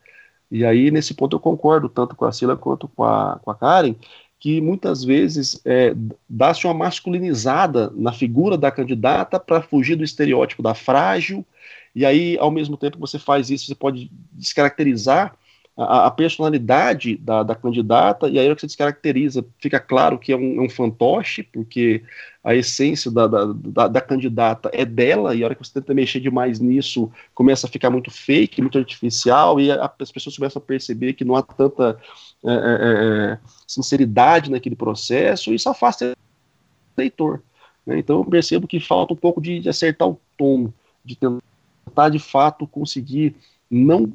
E aí, nesse ponto, eu concordo tanto com a Sila quanto com a, com a Karen, que muitas vezes é, dá-se uma masculinizada na figura da candidata para fugir do estereótipo da frágil, e aí, ao mesmo tempo que você faz isso, você pode descaracterizar a, a personalidade da, da, candidata, e aí, que você descaracteriza, fica claro que é um, é um fantoche, porque a essência da, da, da, da, candidata é dela, e a hora que você tenta mexer demais nisso, começa a ficar muito fake, muito artificial, e a, as pessoas começam a perceber que não há tanta é, é, é, é sinceridade naquele processo, e isso afasta o leitor. Né? Então eu percebo que falta um pouco de, de acertar o tom, de tentar de fato conseguir não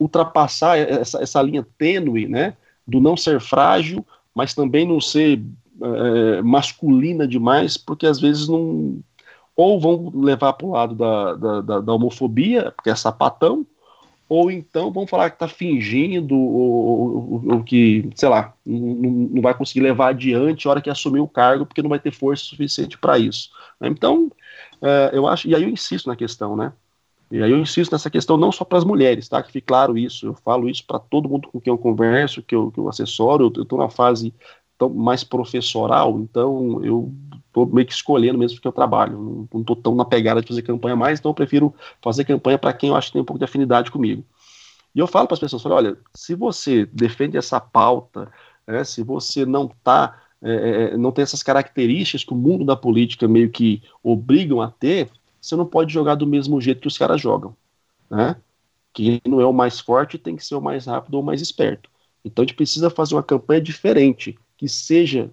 ultrapassar essa, essa linha tênue, né, do não ser frágil, mas também não ser é, masculina demais, porque às vezes não. Ou vão levar para o lado da, da, da, da, homofobia, porque é sapatão, ou então vão falar que está fingindo, ou, ou, ou, que, sei lá, não, não vai conseguir levar adiante a hora que assumir o cargo, porque não vai ter força suficiente para isso. Então, é, eu acho, e aí eu insisto na questão, né? E aí eu insisto nessa questão não só para as mulheres, tá? Que fique claro isso. Eu falo isso para todo mundo com quem eu converso, que eu, que eu assessoro. Eu estou na fase tão, mais professoral, então eu estou meio que escolhendo mesmo porque eu trabalho. Não estou tão na pegada de fazer campanha mais, então eu prefiro fazer campanha para quem eu acho que tem um pouco de afinidade comigo. E eu falo para as pessoas, falo, olha, se você defende essa pauta, né, se você não é, é, não tem essas características que o mundo da política meio que obrigam a ter, você não pode jogar do mesmo jeito que os caras jogam, né? Quem não é o mais forte tem que ser o mais rápido ou o mais esperto. Então a gente precisa fazer uma campanha diferente, que seja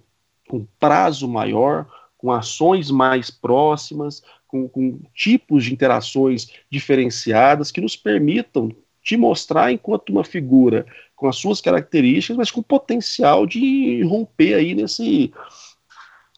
com prazo maior, com ações mais próximas, com, com tipos de interações diferenciadas que nos permitam te mostrar enquanto uma figura com as suas características, mas com potencial de romper aí nesse,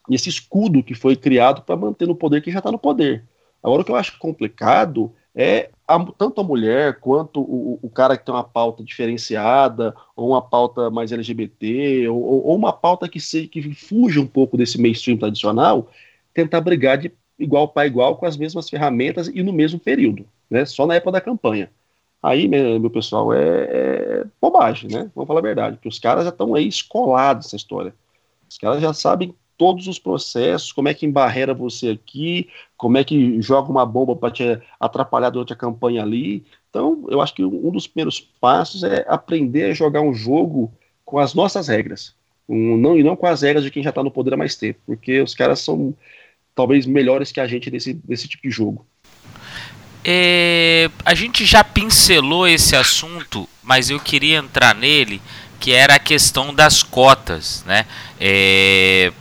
nesse escudo que foi criado para manter no poder que já está no poder. Agora, o que eu acho complicado é a, tanto a mulher quanto o, o, cara que tem uma pauta diferenciada, ou uma pauta mais LGBT, ou, ou uma pauta que, se, que fuja um pouco desse mainstream tradicional, tentar brigar de igual para igual com as mesmas ferramentas e no mesmo período, né? Só na época da campanha. Aí, meu, pessoal, é, é, bobagem, né? Vamos falar a verdade, porque os caras já estão aí escolados nessa história. Os caras já sabem todos os processos, como é que embarrera você aqui, como é que joga uma bomba para te atrapalhar durante a campanha ali. Então, eu acho que um dos primeiros passos é aprender a jogar um jogo com as nossas regras, um, não, e não com as regras de quem já está no poder há mais tempo, porque os caras são talvez melhores que a gente nesse, nesse tipo de jogo. É, a gente já pincelou esse assunto, mas eu queria entrar nele, que era a questão das cotas, né? É,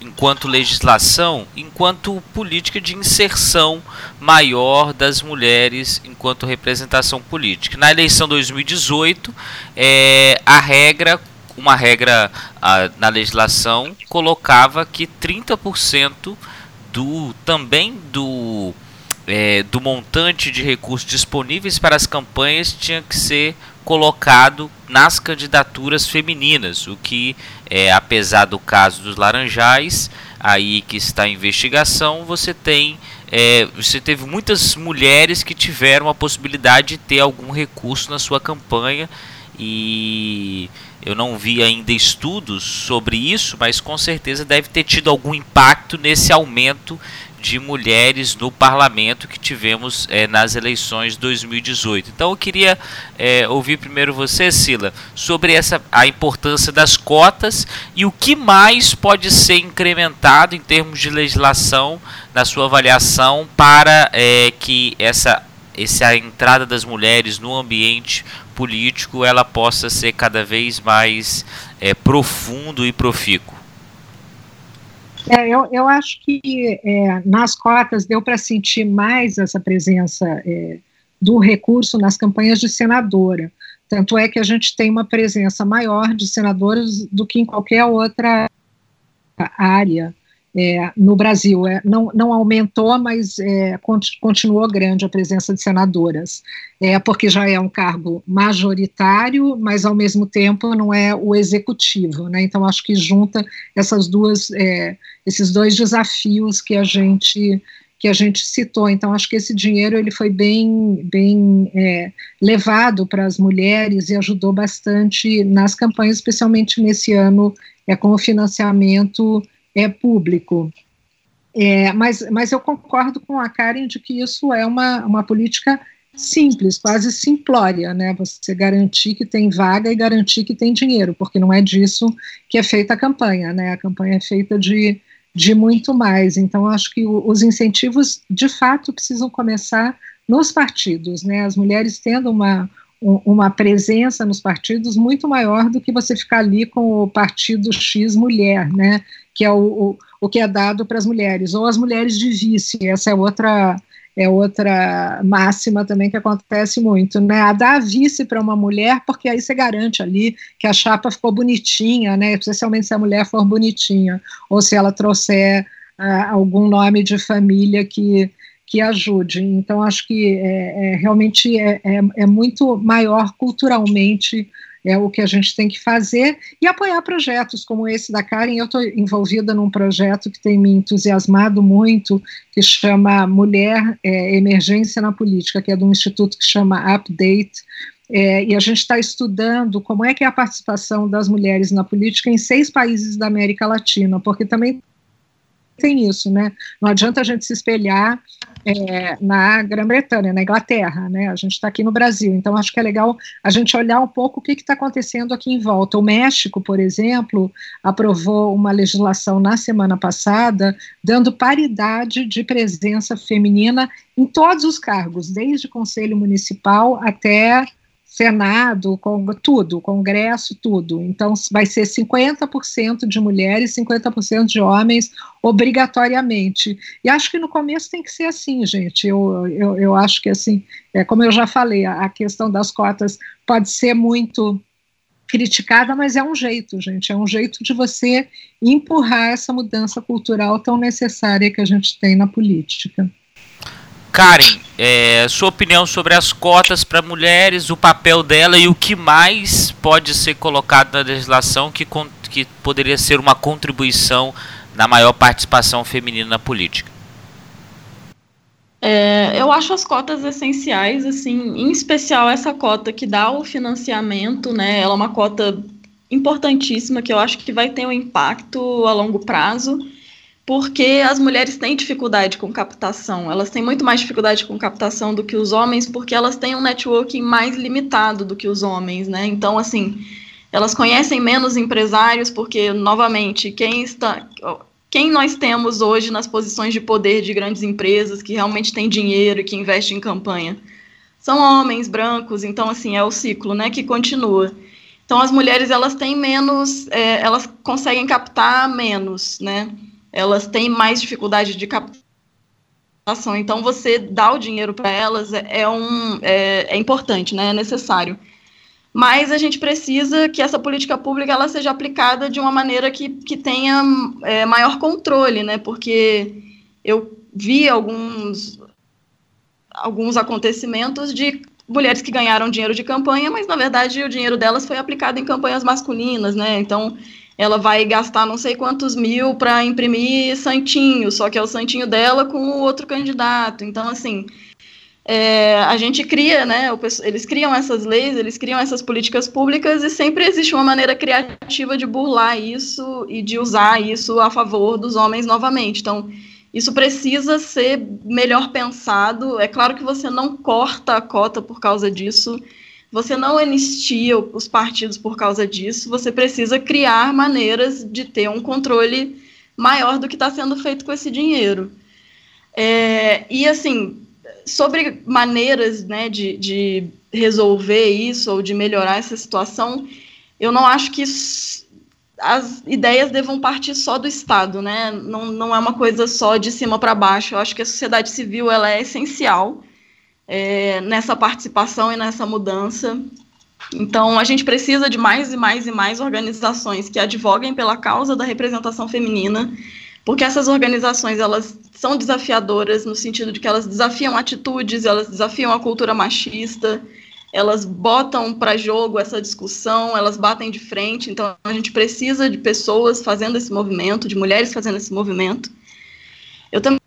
enquanto legislação, enquanto política de inserção maior das mulheres enquanto representação política. Na eleição 2018, é, a regra uma regra ah, na legislação colocava que 30% do também do é, do montante de recursos disponíveis para as campanhas tinha que ser colocado nas candidaturas femininas, o que, é, apesar do caso dos Laranjais, aí que está em investigação, você tem é, você teve muitas mulheres que tiveram a possibilidade de ter algum recurso na sua campanha e eu não vi ainda estudos sobre isso, mas com certeza deve ter tido algum impacto nesse aumento de mulheres no parlamento que tivemos é, nas eleições de 2018. Então eu queria é, ouvir primeiro você, Sila, sobre essa a importância das cotas e o que mais pode ser incrementado em termos de legislação na sua avaliação para é, que essa essa entrada das mulheres no ambiente político ela possa ser cada vez mais profundo e profícuo. É, eu, eu acho que é, nas cotas deu para sentir mais essa presença é, do recurso nas campanhas de senadora. Tanto é que a gente tem uma presença maior de senadores do que em qualquer outra área é, no Brasil. É, não, não aumentou, mas é, continuou grande a presença de senadoras, é, porque já é um cargo majoritário, mas ao mesmo tempo não é o executivo. Né? Então, acho que junta essas duas, é, esses dois desafios que a gente que a gente citou. Então, acho que esse dinheiro ele foi bem, bem é, levado para as mulheres e ajudou bastante nas campanhas, especialmente nesse ano é, com o financiamento é, público. É, mas, mas eu concordo com a Karen de que isso é uma, uma política simples, quase simplória, né? Você garantir que tem vaga e garantir que tem dinheiro, porque não é disso que é feita a campanha, né? A campanha é feita de, de muito mais. Então, acho que o, os incentivos, de fato, precisam começar nos partidos, né? As mulheres tendo uma, uma presença nos partidos muito maior do que você ficar ali com o partido X mulher, né? Que é o, o, o que é dado para as mulheres, ou as mulheres de vice, essa é outra é outra máxima também que acontece muito, né? A dar vice para uma mulher, porque aí você garante ali que a chapa ficou bonitinha, né? Especialmente se a mulher for bonitinha, ou se ela trouxer uh, algum nome de família que que ajude. Então, acho que é, é realmente é, é, é, muito maior culturalmente é o que a gente tem que fazer e apoiar projetos como esse da Karen. Eu estou envolvida num projeto que tem me entusiasmado muito, que chama Mulher é, Emergência na Política, que é de um instituto que chama Update. É, e a gente está estudando como é que é a participação das mulheres na política em seis países da América Latina, porque também tem isso, né? Não adianta a gente se espelhar é, na Grã-Bretanha, na Inglaterra, né? A gente está aqui no Brasil, então acho que é legal a gente olhar um pouco o que está acontecendo aqui em volta. O México, por exemplo, aprovou uma legislação na semana passada dando paridade de presença feminina em todos os cargos, desde conselho municipal até Senado, com, tudo, Congresso, tudo. Então, vai ser 50% de mulheres, 50% de homens, obrigatoriamente. E acho que no começo tem que ser assim, gente. Eu, eu, eu acho que, assim, é, como eu já falei, a, a questão das cotas pode ser muito criticada, mas é um jeito, gente, é um jeito de você empurrar essa mudança cultural tão necessária que a gente tem na política. Karen, é, sua opinião sobre as cotas para mulheres, o papel dela e o que mais pode ser colocado na legislação que, que poderia ser uma contribuição na maior participação feminina na política. É, eu acho as cotas essenciais, assim, em especial essa cota que dá o financiamento, né? Ela é uma cota importantíssima que eu acho que vai ter um impacto a longo prazo porque as mulheres têm dificuldade com captação. Elas têm muito mais dificuldade com captação do que os homens, porque elas têm um networking mais limitado do que os homens, né? Então, assim, elas conhecem menos empresários, porque, novamente, quem está. Quem nós temos hoje nas posições de poder de grandes empresas que realmente têm dinheiro e que investem em campanha? São homens brancos, então, assim, é o ciclo, né, que continua. Então, as mulheres, elas têm menos, é, elas conseguem captar menos, né? Elas têm mais dificuldade de captação. Então, você dar o dinheiro para elas é, é, um, é, é, importante, né? é necessário. mas a gente precisa que essa política pública ela seja aplicada de uma maneira que, que tenha é, maior controle, né? Porque eu vi alguns, alguns acontecimentos de mulheres que ganharam dinheiro de campanha, mas na verdade o dinheiro delas foi aplicado em campanhas masculinas, né? Então ela vai gastar não sei quantos mil para imprimir santinho, só que é o santinho dela com o outro candidato. Então, assim, é, a gente cria, né? Eles criam essas leis, eles criam essas políticas públicas e sempre existe uma maneira criativa de burlar isso e de usar isso a favor dos homens novamente. Então, isso precisa ser melhor pensado. É claro que você não corta a cota por causa disso, você não anistia os partidos por causa disso, você precisa criar maneiras de ter um controle maior do que está sendo feito com esse dinheiro. É, e assim, sobre maneiras né, de, de resolver isso ou de melhorar essa situação, eu não acho que as ideias devam partir só do Estado, né? Não, não é uma coisa só de cima para baixo. Eu acho que a sociedade civil ela é essencial é, nessa participação e nessa mudança. Então, a gente precisa de mais e mais e mais organizações que advoguem pela causa da representação feminina, porque essas organizações elas são desafiadoras no sentido de que elas desafiam atitudes, elas desafiam a cultura machista, elas botam para jogo essa discussão, elas batem de frente. Então a gente precisa de pessoas fazendo esse movimento, de mulheres fazendo esse movimento. Eu também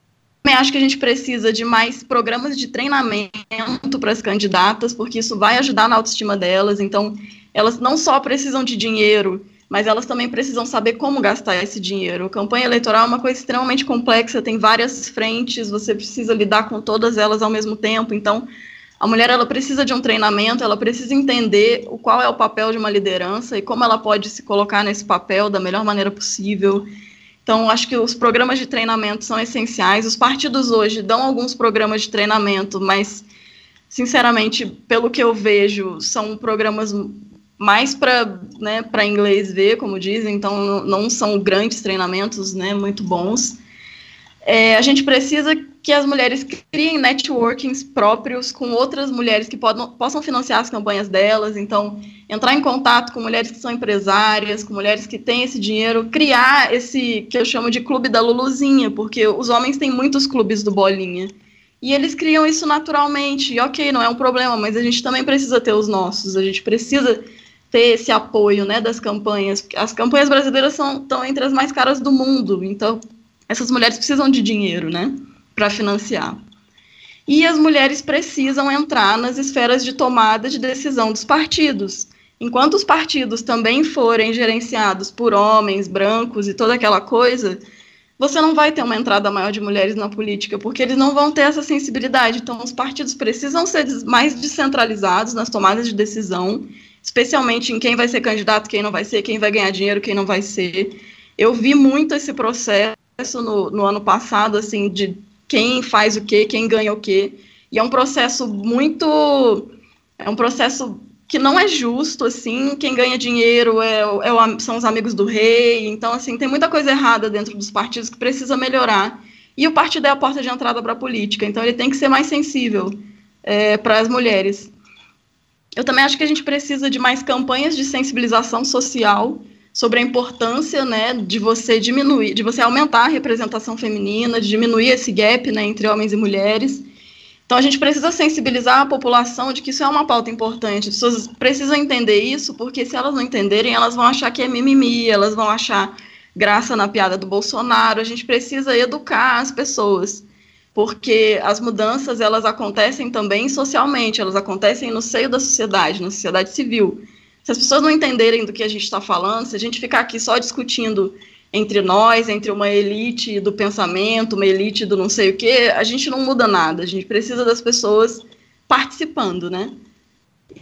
acho que a gente precisa de mais programas de treinamento para as candidatas, porque isso vai ajudar na autoestima delas. Então, elas não só precisam de dinheiro mas elas também precisam saber como gastar esse dinheiro. A campanha eleitoral é uma coisa extremamente complexa, tem várias frentes, você precisa lidar com todas elas ao mesmo tempo. Então, a mulher ela precisa de um treinamento, ela precisa entender o qual é o papel de uma liderança e como ela pode se colocar nesse papel da melhor maneira possível. Então, acho que os programas de treinamento são essenciais. Os partidos hoje dão alguns programas de treinamento, mas, sinceramente, pelo que eu vejo, são programas mais para né, inglês ver, como dizem, então não são grandes treinamentos né, muito bons. É, a gente precisa que as mulheres criem networkings próprios com outras mulheres que podam, possam financiar as campanhas delas, então entrar em contato com mulheres que são empresárias, com mulheres que têm esse dinheiro, criar esse que eu chamo de clube da Luluzinha, porque os homens têm muitos clubes do Bolinha. E eles criam isso naturalmente, e ok, não é um problema, mas a gente também precisa ter os nossos, a gente precisa ter esse apoio né, das campanhas. As campanhas brasileiras são, estão entre as mais caras do mundo, então essas mulheres precisam de dinheiro né, para financiar. E as mulheres precisam entrar nas esferas de tomada de decisão dos partidos. Enquanto os partidos também forem gerenciados por homens brancos e toda aquela coisa, você não vai ter uma entrada maior de mulheres na política, porque eles não vão ter essa sensibilidade. Então, os partidos precisam ser mais descentralizados nas tomadas de decisão especialmente em quem vai ser candidato, quem não vai ser, quem vai ganhar dinheiro, quem não vai ser. Eu vi muito esse processo no, no ano passado, assim, de quem faz o quê, quem ganha o quê. E é um processo muito. É um processo que não é justo, assim, quem ganha dinheiro é, é, são os amigos do rei, então, assim, tem muita coisa errada dentro dos partidos que precisa melhorar, e o partido é a porta de entrada para a política, então ele tem que ser mais sensível é, para as mulheres. Eu também acho que a gente precisa de mais campanhas de sensibilização social sobre a importância, né, de você diminuir, de você aumentar a representação feminina, de diminuir esse gap, né, entre homens e mulheres. Então a gente precisa sensibilizar a população de que isso é uma pauta importante. As pessoas precisam entender isso, porque se elas não entenderem, elas vão achar que é mimimi, elas vão achar graça na piada do Bolsonaro. A gente precisa educar as pessoas porque as mudanças elas acontecem também socialmente, elas acontecem no seio da sociedade, na sociedade civil. Se as pessoas não entenderem do que a gente está falando, se a gente ficar aqui só discutindo entre nós, entre uma elite do pensamento, uma elite do não sei o quê, a gente não muda nada. A gente precisa das pessoas participando, né?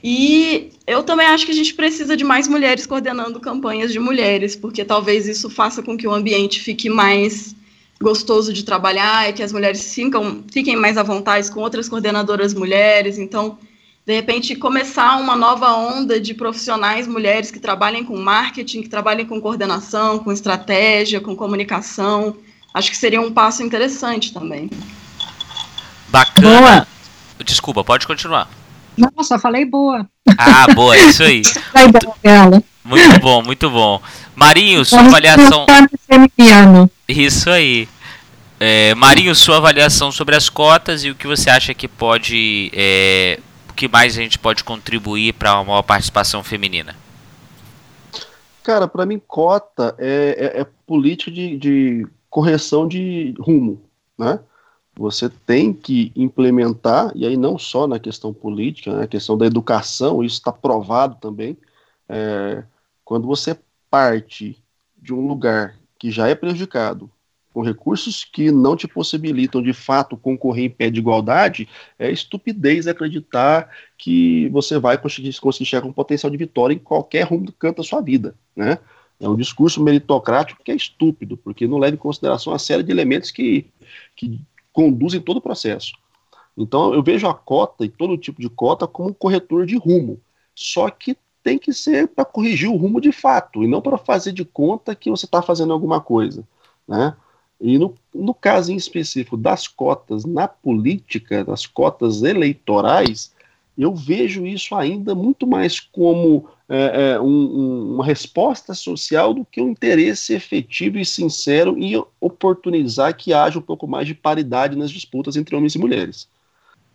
E eu também acho que a gente precisa de mais mulheres coordenando campanhas de mulheres, porque talvez isso faça com que o ambiente fique mais gostoso de trabalhar e que as mulheres ficam, fiquem mais à vontade com outras coordenadoras mulheres. Então, de repente, começar uma nova onda de profissionais mulheres que trabalhem com marketing, que trabalhem com coordenação, com estratégia, com comunicação. Acho que seria um passo interessante também. Bacana. Boa. Desculpa, pode continuar. Não, só falei boa. Ah, boa, é isso aí. [LAUGHS] muito bom, muito bom. Marinho, sua avaliação. Isso aí. É, Marinho, sua avaliação sobre as cotas e o que você acha que pode. É, que mais a gente pode contribuir para uma maior participação feminina? Cara, para mim, cota é, é, é política de, de, correção de rumo, né? Você tem que implementar, e aí não só na questão política, na né, questão da educação, isso está provado também. É, quando você parte de um lugar que já é prejudicado com recursos que não te possibilitam de fato concorrer em pé de igualdade, é estupidez acreditar que você vai conseguir, conseguir chegar com potencial de vitória em qualquer rumo do canto da sua vida, né? É um discurso meritocrático que é estúpido, porque não leva em consideração a série de elementos que, que conduzem todo o processo. Então, eu vejo a cota e todo tipo de cota como um corretor de rumo. Só que tem que ser para corrigir o rumo de fato, e não para fazer de conta que você está fazendo alguma coisa. Né? E no, no caso em específico das cotas na política, das cotas eleitorais, eu vejo isso ainda muito mais como é, é, um, um, uma resposta social do que um interesse efetivo e sincero em oportunizar que haja um pouco mais de paridade nas disputas entre homens e mulheres.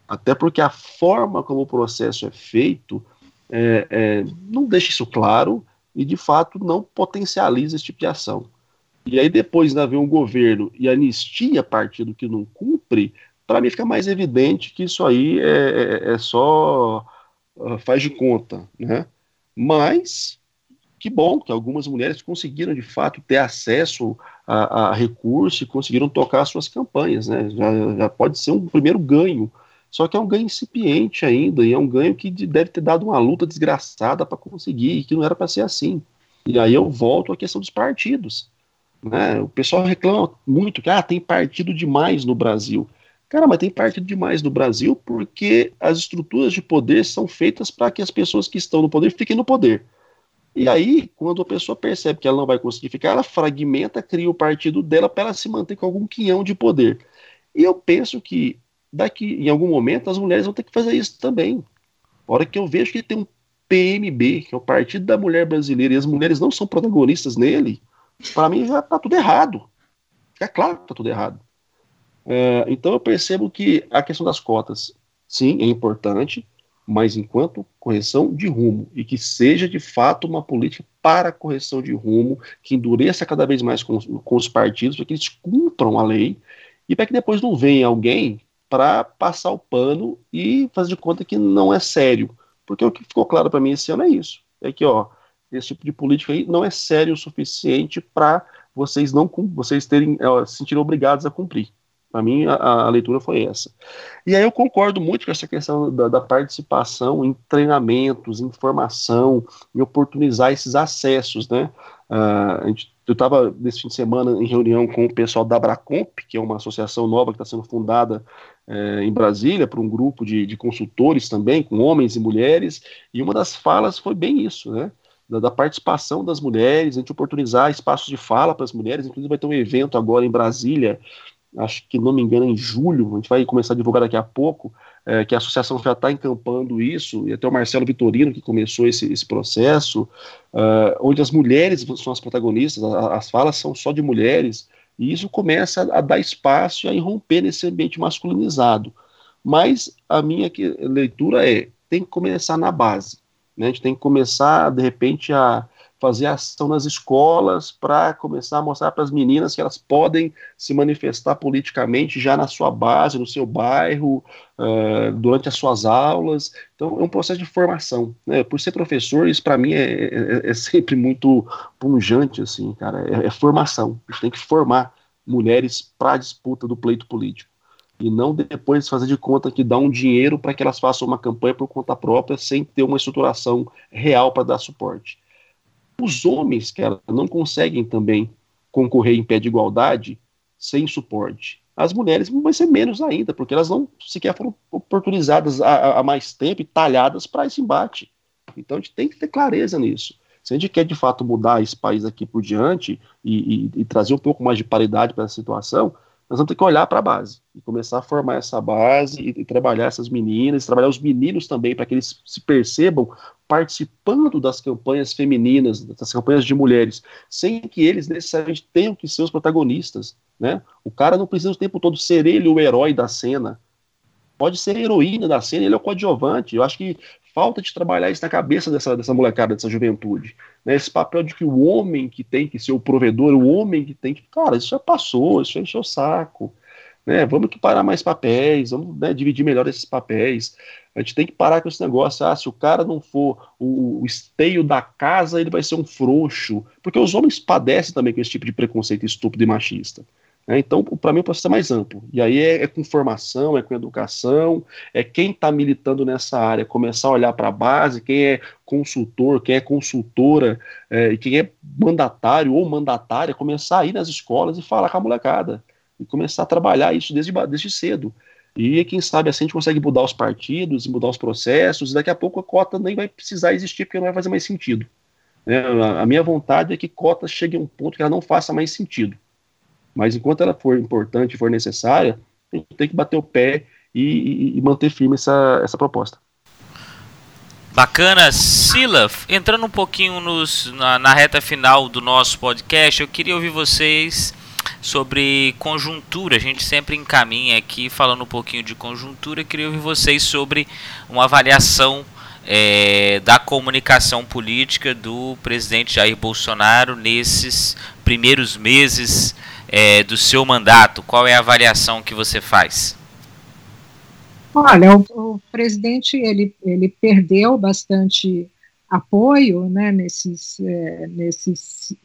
Até porque a forma como o processo é feito é, é não deixa isso claro e, de fato, não potencializa esse tipo de ação e aí depois ainda vem um governo e anistia partido que não cumpre, para mim fica mais evidente que isso aí é, é, é só uh, faz de conta, né? Mas que bom que algumas mulheres conseguiram de fato ter acesso a, a recurso e conseguiram tocar suas campanhas, né? Já, já, pode ser um primeiro ganho, só que é um ganho incipiente ainda e é um ganho que deve ter dado uma luta desgraçada para conseguir e que não era para ser assim. E aí eu volto à questão dos partidos. Né? O pessoal reclama muito que ah, tem partido demais no Brasil. Cara, mas tem partido demais no Brasil porque as estruturas de poder são feitas para que as pessoas que estão no poder fiquem no poder. E aí, quando a pessoa percebe que ela não vai conseguir ficar, ela fragmenta, cria o partido dela para ela se manter com algum quinhão de poder. E eu penso que daqui em algum momento as mulheres vão ter que fazer isso também. A hora que eu vejo que tem um PMB, que é o Partido da Mulher Brasileira, e as mulheres não são protagonistas nele, para mim já está tudo errado. É claro que está tudo errado. É, então eu percebo que a questão das cotas, sim, é importante, mas enquanto correção de rumo e que seja de fato uma política para correção de rumo, que endureça cada vez mais com, com os partidos, para que eles cumpram a lei e para que depois não venha alguém para passar o pano e fazer de conta que não é sério. Porque o que ficou claro para mim esse ano é isso. É que, ó, esse tipo de política aí não é sério o suficiente para vocês não vocês terem é, se sentirem obrigados a cumprir. Para mim, a, a, leitura foi essa. E aí eu concordo muito com essa questão da, da participação em treinamentos, em formação, em oportunizar esses acessos, né? Uh, gente, eu estava nesse fim de semana em reunião com o pessoal da Abracomp, que é uma associação nova que está sendo fundada é, em Brasília por um grupo de, de consultores também, com homens e mulheres, e uma das falas foi bem isso, né? Da, da, participação das mulheres, a gente oportunizar espaços de fala para as mulheres, inclusive vai ter um evento agora em Brasília, acho que não me engano em julho, a gente vai começar a divulgar daqui a pouco, é, que a associação já está encampando isso, e até o Marcelo Vitorino que começou esse, esse processo, uh, onde as mulheres são as protagonistas, as falas são só de mulheres, e isso começa a, a dar espaço e a irromper nesse ambiente masculinizado. Mas a minha leitura é, tem que começar na base. Né? A gente tem que começar, de repente, a fazer ação nas escolas para começar a mostrar para as meninas que elas podem se manifestar politicamente já na sua base, no seu bairro, uh, durante as suas aulas. Então, é um processo de formação. Né? Por ser professor, isso para mim é, é, é, sempre muito punjante, assim, cara. É, é formação. A gente tem que formar mulheres para a disputa do pleito político e não depois fazer de conta que dá um dinheiro para que elas façam uma campanha por conta própria sem ter uma estruturação real para dar suporte. Os homens, que não conseguem também concorrer em pé de igualdade sem suporte. As mulheres vão ser menos ainda, porque elas não sequer foram oportunizadas há mais tempo e talhadas para esse embate. Então a gente tem que ter clareza nisso. Se a gente quer de fato mudar esse país aqui por diante e, e, e trazer um pouco mais de paridade para essa situação, nós vamos ter que olhar para a base e começar a formar essa base e, e trabalhar essas meninas, trabalhar os meninos também para que eles se percebam participando das campanhas femininas, das campanhas de mulheres, sem que eles necessariamente tenham que ser os protagonistas, né? O cara não precisa o tempo todo ser ele o herói da cena. Pode ser a heroína da cena, ele é o coadjuvante. Eu acho que falta de trabalhar isso na cabeça dessa, dessa molecada, dessa juventude. Né? Esse papel de que o homem que tem que ser o provedor, o homem que tem que. Cara, isso já passou, isso já encheu o saco. Né? Vamos equiparar mais papéis, vamos né, dividir melhor esses papéis. A gente tem que parar com esse negócio. Ah, se o cara não for o, o esteio da casa, ele vai ser um frouxo. Porque os homens padecem também com esse tipo de preconceito estúpido e machista. Né? Então, para mim, o processo é mais amplo. E aí é, é com formação, é com educação, é quem está militando nessa área começar a olhar para a base, quem é consultor, quem é consultora, é, quem é mandatário ou mandatária, começar a ir nas escolas e falar com a molecada. E começar a trabalhar isso desde, desde cedo. E quem sabe assim a gente consegue mudar os partidos, mudar os processos, e daqui a pouco a cota nem vai precisar existir, porque não vai fazer mais sentido. Né? A minha vontade é que cota chegue a um ponto que ela não faça mais sentido. Mas enquanto ela for importante, for necessária, a gente tem que bater o pé e, e, manter firme essa, essa proposta. Bacana, Sila, entrando um pouquinho nos, na, na, reta final do nosso podcast, eu queria ouvir vocês sobre conjuntura. A gente sempre encaminha aqui falando um pouquinho de conjuntura. Eu queria ouvir vocês sobre uma avaliação é, da comunicação política do presidente Jair Bolsonaro nesses primeiros meses é, do seu mandato? Qual é a avaliação que você faz? Olha, o, o presidente ele, ele perdeu bastante apoio, né, nesses, é, nesses,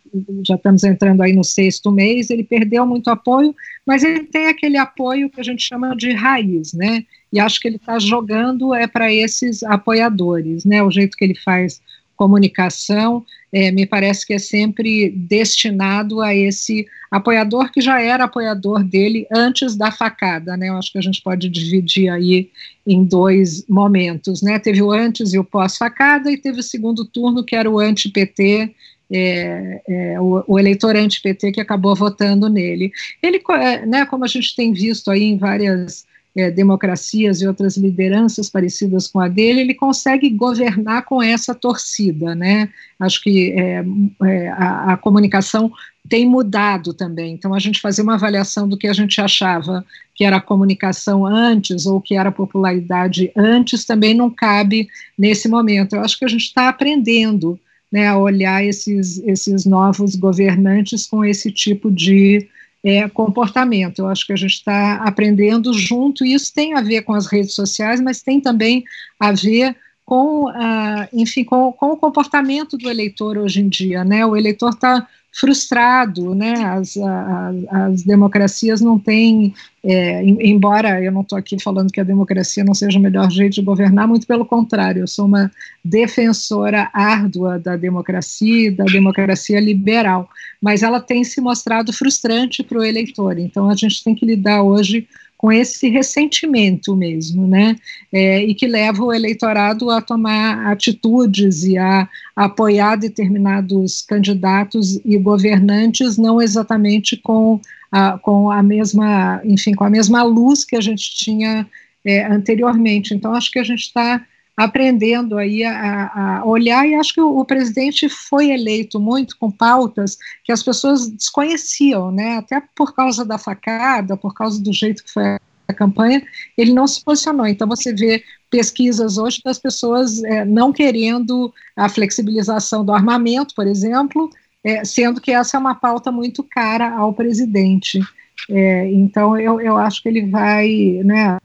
já estamos entrando aí no sexto mês, ele perdeu muito apoio, mas ele tem aquele apoio que a gente chama de raiz, né, e acho que ele está jogando é para esses apoiadores, né, o jeito que ele faz comunicação, é, me parece que é sempre destinado a esse apoiador que já era apoiador dele antes da facada, né? Eu acho que a gente pode dividir aí em dois momentos, né? Teve o antes e o pós-facada e teve o segundo turno que era o anti-PT, é, é, o, o, eleitor anti-PT que acabou votando nele. Ele, é, né, como a gente tem visto aí em várias é, democracias e outras lideranças parecidas com a dele, ele consegue governar com essa torcida, né? Acho que é, é, a, a, comunicação tem mudado também. Então, a gente fazer uma avaliação do que a gente achava que era comunicação antes ou que era popularidade antes também não cabe nesse momento. Eu acho que a gente está aprendendo né, a olhar esses, esses novos governantes com esse tipo de é, comportamento. Eu acho que a gente está aprendendo junto, e isso tem a ver com as redes sociais, mas tem também a ver com, ah, enfim, com, com, o comportamento do eleitor hoje em dia, né? O eleitor está frustrado, né? As, as, as democracias não têm, é, embora eu não estou aqui falando que a democracia não seja o melhor jeito de governar, muito pelo contrário, eu sou uma defensora árdua da democracia, da democracia liberal, mas ela tem se mostrado frustrante para o eleitor. Então a gente tem que lidar hoje com esse ressentimento mesmo, né? É, e que leva o eleitorado a tomar atitudes e a, apoiar determinados candidatos e governantes, não exatamente com a, com a mesma, enfim, com a mesma luz que a gente tinha é, anteriormente. Então, acho que a gente está aprendendo aí a, a, olhar, e acho que o, o, presidente foi eleito muito com pautas que as pessoas desconheciam, né, até por causa da facada, por causa do jeito que foi a campanha, ele não se posicionou. Então você vê pesquisas hoje das pessoas é, não querendo a flexibilização do armamento, por exemplo, é, sendo que essa é uma pauta muito cara ao presidente. É, então eu, eu acho que ele vai, né,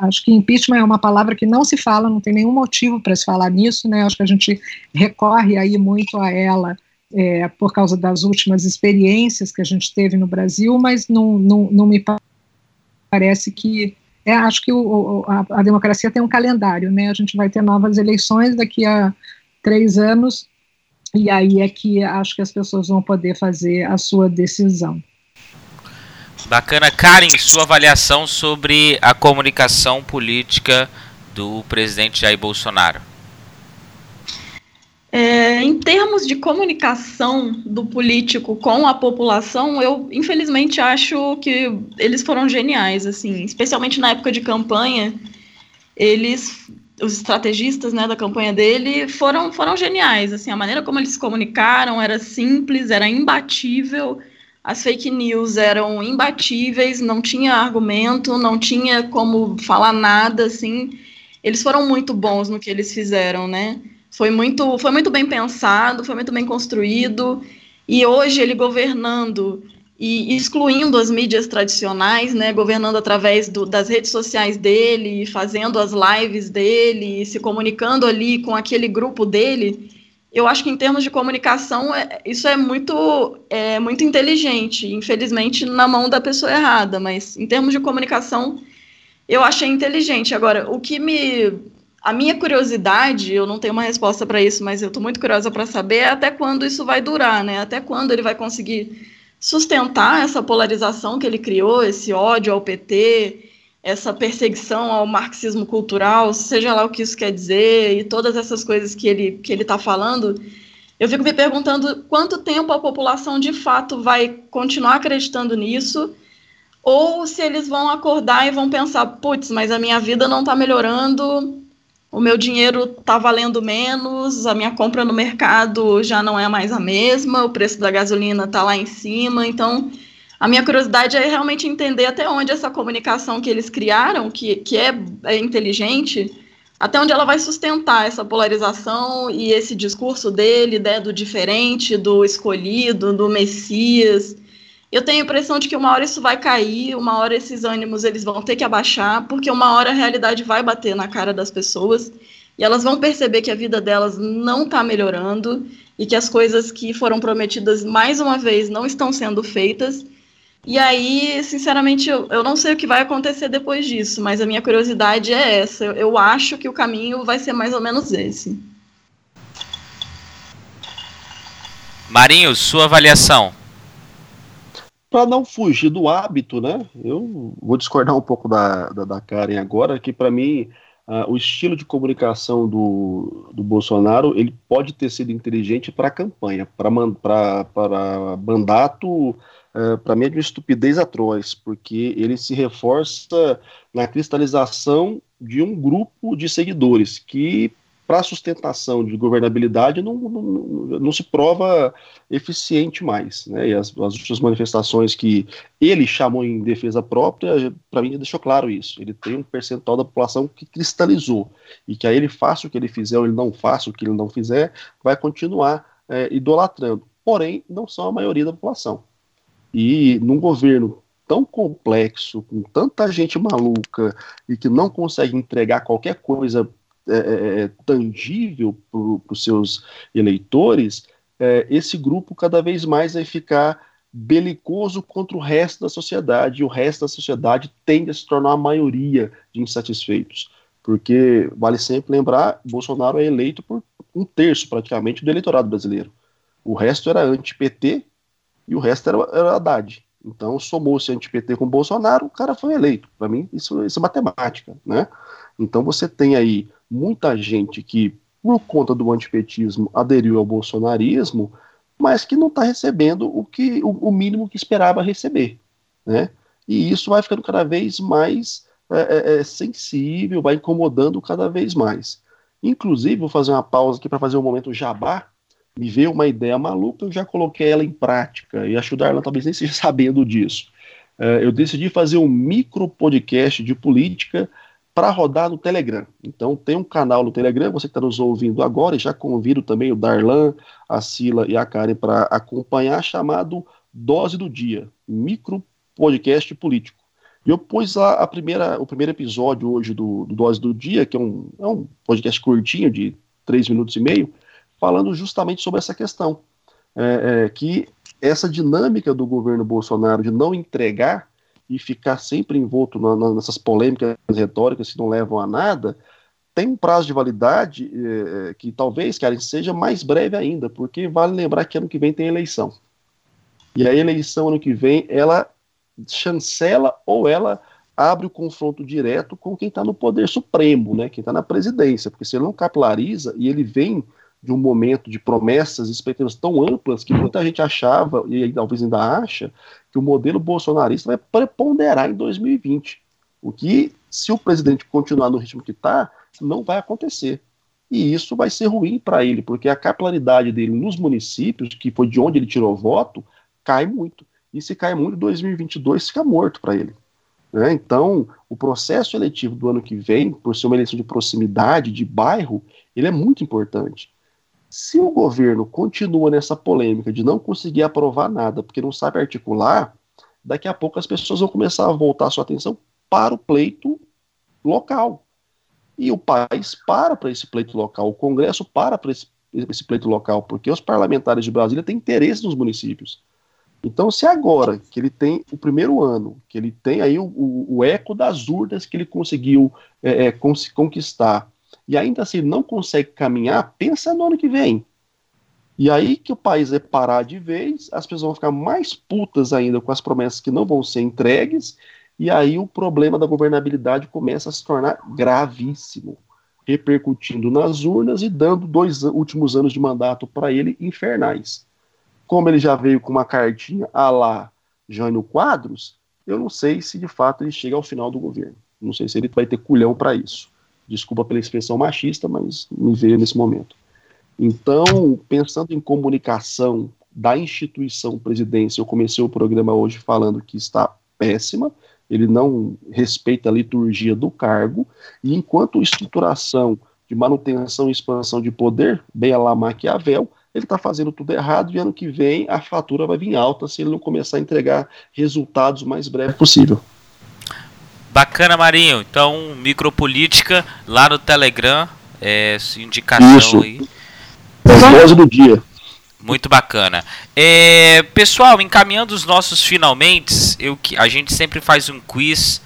acho que impeachment é uma palavra que não se fala, não tem nenhum motivo para se falar nisso, né? Acho que a gente recorre aí muito a ela é, por causa das últimas experiências que a gente teve no Brasil, mas não, não, não me parece que é, acho que o, a, a, democracia tem um calendário, né? A gente vai ter novas eleições daqui a três anos e aí é que acho que as pessoas vão poder fazer a sua decisão. Bacana. Karen, sua avaliação sobre a comunicação política do presidente Jair Bolsonaro. É, em termos de comunicação do político com a população, eu infelizmente acho que eles foram geniais, assim, especialmente na época de campanha, eles, os estrategistas, né, da campanha dele, foram, foram geniais, assim, a maneira como eles se comunicaram era simples, era imbatível, as fake news eram imbatíveis, não tinha argumento, não tinha como falar nada, assim, eles foram muito bons no que eles fizeram, né, foi muito, foi muito bem pensado, foi muito bem construído, e hoje ele governando e excluindo as mídias tradicionais, né, governando através do, das redes sociais dele, fazendo as lives dele, se comunicando ali com aquele grupo dele, eu acho que em termos de comunicação é, isso é muito, é muito inteligente, infelizmente na mão da pessoa errada, mas em termos de comunicação eu achei inteligente. Agora, o que me a minha curiosidade, eu não tenho uma resposta para isso, mas eu estou muito curiosa para saber até quando isso vai durar, né? Até quando ele vai conseguir sustentar essa polarização que ele criou, esse ódio ao PT, essa perseguição ao marxismo cultural, seja lá o que isso quer dizer, e todas essas coisas que ele que ele está falando. Eu fico me perguntando quanto tempo a população de fato vai continuar acreditando nisso ou se eles vão acordar e vão pensar, putz, mas a minha vida não está melhorando, o meu dinheiro está valendo menos, a minha compra no mercado já não é mais a mesma, o preço da gasolina está lá em cima. Então, a minha curiosidade é realmente entender até onde essa comunicação que eles criaram, que, que é, é inteligente, até onde ela vai sustentar essa polarização e esse discurso dele, né, do diferente, do escolhido, do Messias eu tenho a impressão de que uma hora isso vai cair, uma hora esses ânimos eles vão ter que abaixar, porque uma hora a realidade vai bater na cara das pessoas e elas vão perceber que a vida delas não está melhorando e que as coisas que foram prometidas mais uma vez não estão sendo feitas. E aí, sinceramente, eu, eu não sei o que vai acontecer depois disso, mas a minha curiosidade é essa. Eu, eu acho que o caminho vai ser mais ou menos esse. Marinho, sua avaliação para não fugir do hábito, né? Eu vou discordar um pouco da, da, da Karen agora, que para mim uh, o estilo de comunicação do, do Bolsonaro ele pode ter sido inteligente para a campanha, para mandato, uh, para mim é de uma estupidez atroz, porque ele se reforça na cristalização de um grupo de seguidores que para sustentação de governabilidade não, não, não, se prova eficiente mais. Né? E as, as últimas manifestações que ele chamou em defesa própria, para mim, deixou claro isso. Ele tem um percentual da população que cristalizou e que aí ele faça o que ele fizer ou ele não faça o que ele não fizer, vai continuar é, idolatrando. Porém, não são a maioria da população. E num governo tão complexo, com tanta gente maluca e que não consegue entregar qualquer coisa é, é, é, tangível para os seus eleitores, é, esse grupo cada vez mais vai ficar belicoso contra o resto da sociedade, e o resto da sociedade tende a se tornar a maioria de insatisfeitos. Porque, vale sempre lembrar, Bolsonaro é eleito por um terço praticamente do eleitorado brasileiro. O resto era anti-PT e o resto era, era Haddad. Então, somou-se anti-PT com Bolsonaro, o cara foi eleito. Para mim, isso, isso é matemática, né? Então, você tem aí muita gente que, por conta do antipetismo, aderiu ao bolsonarismo, mas que não está recebendo o, que, o, o, mínimo que esperava receber. Né? E isso vai ficando cada vez mais é, é, é, sensível, vai incomodando cada vez mais. Inclusive, vou fazer uma pausa aqui para fazer um momento jabá. Me veio uma ideia maluca, eu já coloquei ela em prática, e acho que o Darlan talvez nem seja [LAUGHS] sabendo disso. É, eu decidi fazer um micro podcast de política para rodar no Telegram. Então tem um canal no Telegram, você que está nos ouvindo agora, e já convido também o Darlan, a Sila e a Karen para acompanhar, chamado Dose do Dia, micro podcast político. E eu pus lá a primeira, o primeiro episódio hoje do, do Dose do Dia, que é um, é um podcast curtinho, de três minutos e meio, falando justamente sobre essa questão. É, é, que essa dinâmica do governo Bolsonaro de não entregar e ficar sempre envolto na, na, nessas polêmicas retóricas que não levam a nada, tem um prazo de validade é, que talvez, Karen, seja mais breve ainda, porque vale lembrar que ano que vem tem eleição. E a eleição ano que vem, ela chancela ou ela abre o confronto direto com quem está no poder supremo, né, quem está na presidência, porque se ele não capilariza e ele vem de um momento de promessas e expectativas tão amplas que muita gente achava, e talvez ainda acha, que o modelo bolsonarista vai preponderar em 2020. O que, se o presidente continuar no ritmo que está, não vai acontecer. E isso vai ser ruim para ele, porque a capilaridade dele nos municípios, que foi de onde ele tirou voto, cai muito. E se cai muito, 2022 fica morto para ele. Né? Então, o processo eletivo do ano que vem, por ser uma eleição de proximidade, de bairro, ele é muito importante. Se o governo continua nessa polêmica de não conseguir aprovar nada porque não sabe articular, daqui a pouco as pessoas vão começar a voltar sua atenção para o pleito local. E o país para para esse pleito local, o Congresso para para esse, esse pleito local, porque os parlamentares de Brasília têm interesse nos municípios. Então, se agora que ele tem o primeiro ano, que ele tem aí o, o, o eco das urnas que ele conseguiu é, é, conquistar, e ainda assim não consegue caminhar, pensa no ano que vem. E aí que o país é parar de vez, as pessoas vão ficar mais putas ainda com as promessas que não vão ser entregues, e aí o problema da governabilidade começa a se tornar gravíssimo, repercutindo nas urnas e dando dois últimos anos de mandato para ele infernais como ele já veio com uma cartinha a lá Jânio Quadros, eu não sei se de fato ele chega ao final do governo. Não sei se ele vai ter culhão para isso. Desculpa pela expressão machista, mas me veio nesse momento. Então, pensando em comunicação da instituição presidência, eu comecei o programa hoje falando que está péssima, ele não respeita a liturgia do cargo, e enquanto estruturação de manutenção e expansão de poder, bem a lá Maquiavel, ele está fazendo tudo errado e ano que vem a fatura vai vir alta se ele não começar a entregar resultados o mais breve possível. Bacana, Marinho. Então, micropolítica lá no Telegram, é, indicação Isso. aí. Voz do dia. Muito bacana. É, pessoal, encaminhando os nossos finalmente, eu, a gente sempre faz um quiz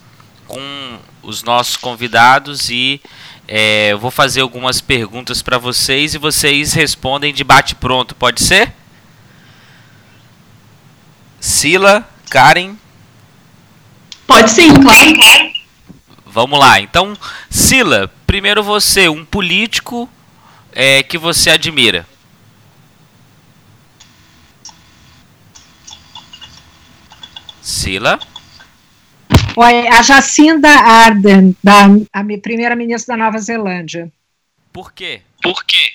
com os nossos convidados e é, eu vou fazer algumas perguntas para vocês e vocês respondem de bate pronto, pode ser? Sila, Karen? Pode sim, claro. Vamos lá. Então, Sila, primeiro você, um político é, que você admira. Sila? Oi, a Jacinda Ardern, da, a primeira-ministra da Nova Zelândia. Por quê? Por quê?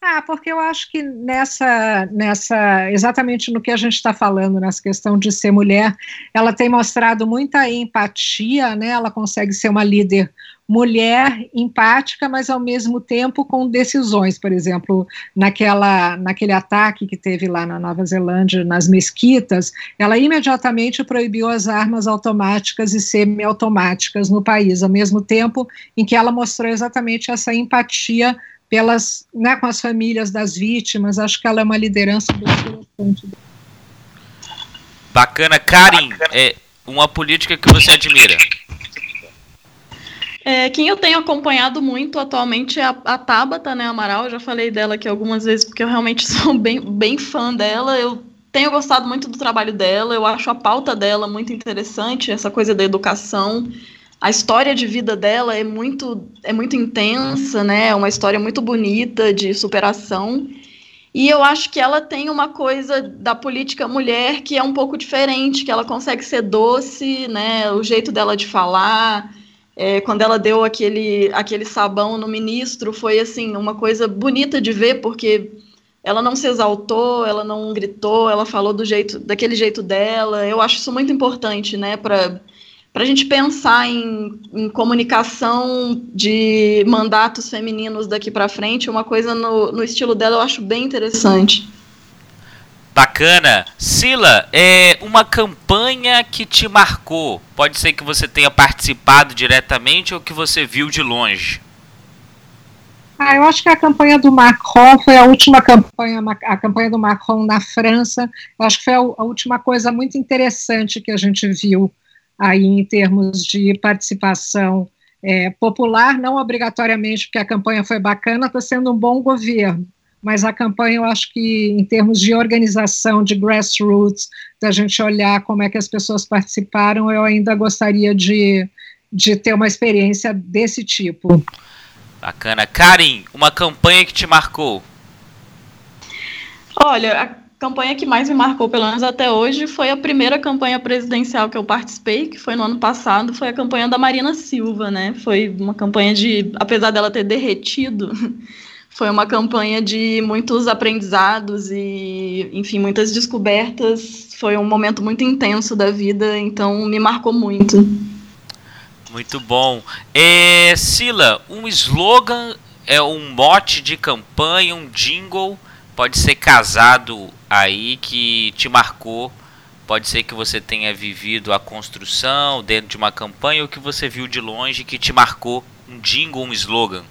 Ah, porque eu acho que nessa, nessa, exatamente no que a gente está falando, nessa questão de ser mulher, ela tem mostrado muita empatia, né? Ela consegue ser uma líder mulher empática, mas ao mesmo tempo com decisões. Por exemplo, naquela, naquele ataque que teve lá na Nova Zelândia, nas mesquitas, ela imediatamente proibiu as armas automáticas e semiautomáticas no país, ao mesmo tempo em que ela mostrou exatamente essa empatia pelas, né, com as famílias das vítimas. Acho que ela é uma liderança bem interessante. Bacana, Karen, é uma política que você admira. É, quem eu tenho acompanhado muito atualmente é a, a Tabata, né, Amaral. Eu já falei dela aqui algumas vezes porque eu realmente [LAUGHS] sou bem, bem fã dela. Eu tenho gostado muito do trabalho dela. Eu acho a pauta dela muito interessante, essa coisa da educação. A história de vida dela é muito, é muito intensa, né? É uma história muito bonita de superação. E eu acho que ela tem uma coisa da política mulher que é um pouco diferente, que ela consegue ser doce, né? O jeito dela de falar, é, quando ela deu aquele, aquele sabão no ministro, foi assim uma coisa bonita de ver, porque ela não se exaltou, ela não gritou, ela falou do jeito, daquele jeito dela. Eu acho isso muito importante, né, para para a gente pensar em, em, comunicação de mandatos femininos daqui para frente, uma coisa no, no estilo dela eu acho bem interessante. Bacana. Sila, é uma campanha que te marcou. Pode ser que você tenha participado diretamente ou que você viu de longe. Ah, eu acho que a campanha do Macron foi a última campanha, a campanha do Macron na França. Eu acho que foi a, a última coisa muito interessante que a gente viu aí em termos de participação é, popular, não obrigatoriamente porque a campanha foi bacana, está sendo um bom governo mas a campanha eu acho que em termos de organização, de grassroots, da gente olhar como é que as pessoas participaram, eu ainda gostaria de, de ter uma experiência desse tipo. Bacana. Karim, uma campanha que te marcou? Olha, a campanha que mais me marcou, pelo menos até hoje, foi a primeira campanha presidencial que eu participei, que foi no ano passado, foi a campanha da Marina Silva, né? Foi uma campanha de, apesar dela ter derretido, [LAUGHS] foi uma campanha de muitos aprendizados e, enfim, muitas descobertas. Foi um momento muito intenso da vida, então me marcou muito. Muito bom. É, Sila, um slogan é um mote de campanha, um jingle, pode ser casado aí que te marcou. Pode ser que você tenha vivido a construção dentro de uma campanha ou que você viu de longe que te marcou um jingle, um slogan.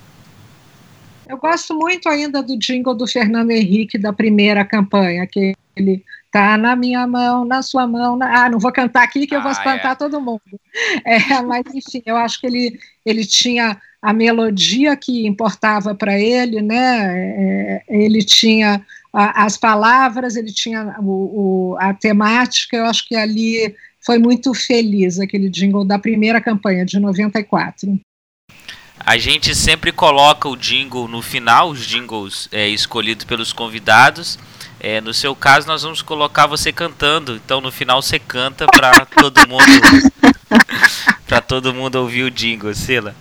Eu gosto muito ainda do jingle do Fernando Henrique da primeira campanha, que ele tá na minha mão, na sua mão. Na... Ah, não vou cantar aqui que eu vou ah, espantar é. todo mundo. [LAUGHS] É, mas enfim, eu acho que ele, ele tinha a melodia que importava para ele, né? É, ele tinha a, as palavras, ele tinha o, o, a temática. Eu acho que ali foi muito feliz aquele jingle da primeira campanha de 94. A gente sempre coloca o jingle no final, os jingles é, escolhidos pelos convidados. É, no seu caso, nós vamos colocar você cantando. Então, no final, você canta para todo mundo, [LAUGHS] para todo mundo ouvir o jingle, Sila.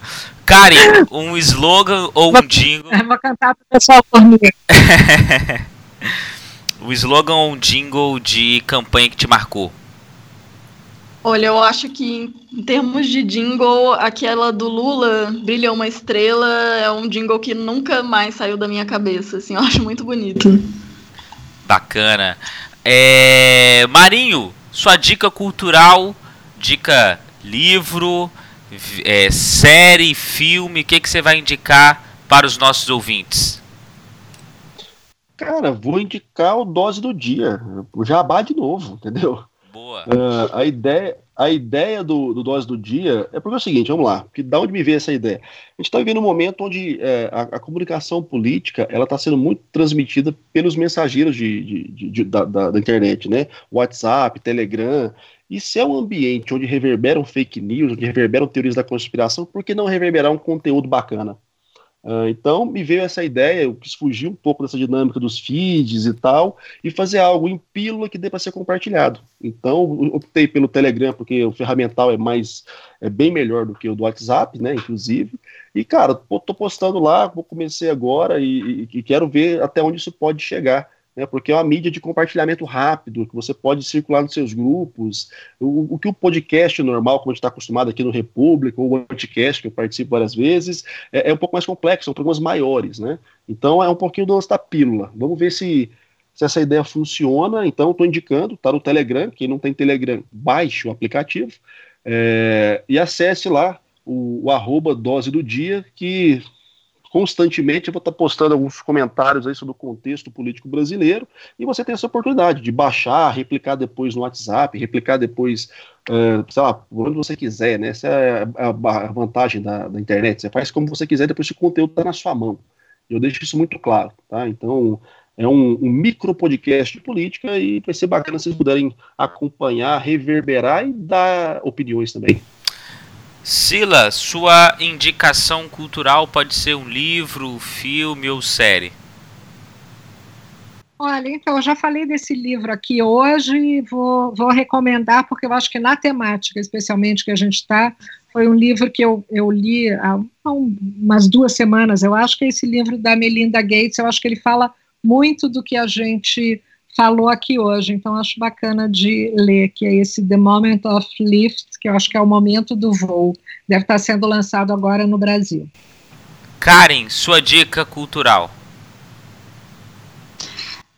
Karen, um slogan ou um jingle? Vou cantar para o pessoal por mim. [LAUGHS] um slogan ou um jingle de campanha que te marcou? Olha, eu acho que em termos de jingle, aquela do Lula, Brilha uma Estrela, é um jingle que nunca mais saiu da minha cabeça, assim, eu acho muito bonito. Bacana. É... Marinho, sua dica cultural, dica livro, é, série, filme, o que, que você vai indicar para os nossos ouvintes? Cara, vou indicar o Dose do Dia, o Jabá de novo, entendeu? Boa. Uh, a ideia, a ideia do, do Dose do Dia é porque é o seguinte, vamos lá, que da onde me veio essa ideia? A gente está vivendo um momento onde é, a, a, comunicação política ela está sendo muito transmitida pelos mensageiros de, de, de, da, da, da, internet, né? WhatsApp, Telegram. E se é um ambiente onde reverberam fake news, onde reverberam teorias da conspiração, por que não reverberar um conteúdo bacana? Uh, então me veio essa ideia, eu quis fugir um pouco dessa dinâmica dos feeds e tal, e fazer algo em pílula que dê para ser compartilhado. Então optei pelo Telegram, porque o ferramental é mais, é bem melhor do que o do WhatsApp, né, inclusive. E, cara, tô postando lá, vou comecei agora e, e, e quero ver até onde isso pode chegar né, porque é uma mídia de compartilhamento rápido, que você pode circular nos seus grupos. O, o que o podcast normal, como a gente está acostumado aqui no República, ou o podcast, que eu participo várias vezes, é, é, um pouco mais complexo, são programas maiores, né? Então é um pouquinho do lance da pílula. Vamos ver se, se essa ideia funciona. Então, estou indicando, está no Telegram. Quem não tem Telegram, baixe o aplicativo é, e acesse lá o, o arroba dose do dia, que constantemente eu vou estar postando alguns comentários aí sobre o contexto político brasileiro e você tem essa oportunidade de baixar, replicar depois no WhatsApp, replicar depois, uh, sei lá, onde você quiser, né? Essa é a, vantagem da, da, internet. Você faz como você quiser, depois o conteúdo está na sua mão. Eu deixo isso muito claro, tá? Então, é um, um, micro podcast de política e vai ser bacana vocês puderem acompanhar, reverberar e dar opiniões também. Sila, sua indicação cultural pode ser um livro, filme ou série? Olha, então, eu já falei desse livro aqui hoje e vou, vou recomendar, porque eu acho que na temática, especialmente que a gente está, foi um livro que eu, eu li há, há umas duas semanas, eu acho que é esse livro da Melinda Gates, eu acho que ele fala muito do que a gente falou aqui hoje, então acho bacana de ler, que é esse The Moment of Lift, que eu acho que é o momento do voo. Deve estar sendo lançado agora no Brasil. Karen, sua dica cultural.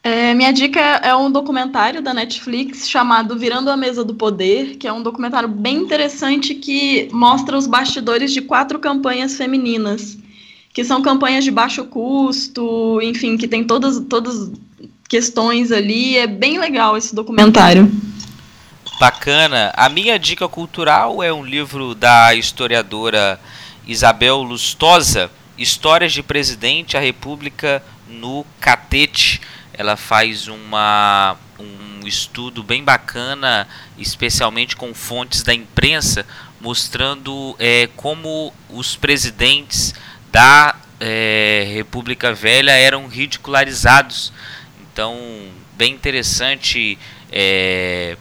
É, minha dica é um documentário da Netflix chamado Virando a Mesa do Poder, que é um documentário bem interessante que mostra os bastidores de quatro campanhas femininas, que são campanhas de baixo custo, enfim, que tem todas, todas questões ali. É bem legal esse documentário. Bacana. A minha dica cultural é um livro da historiadora Isabel Lustosa, Histórias de Presidente a República no Catete. Ela faz uma, um estudo bem bacana, especialmente com fontes da imprensa, mostrando é, como os presidentes da é, República Velha eram ridicularizados Então, bem interessante é,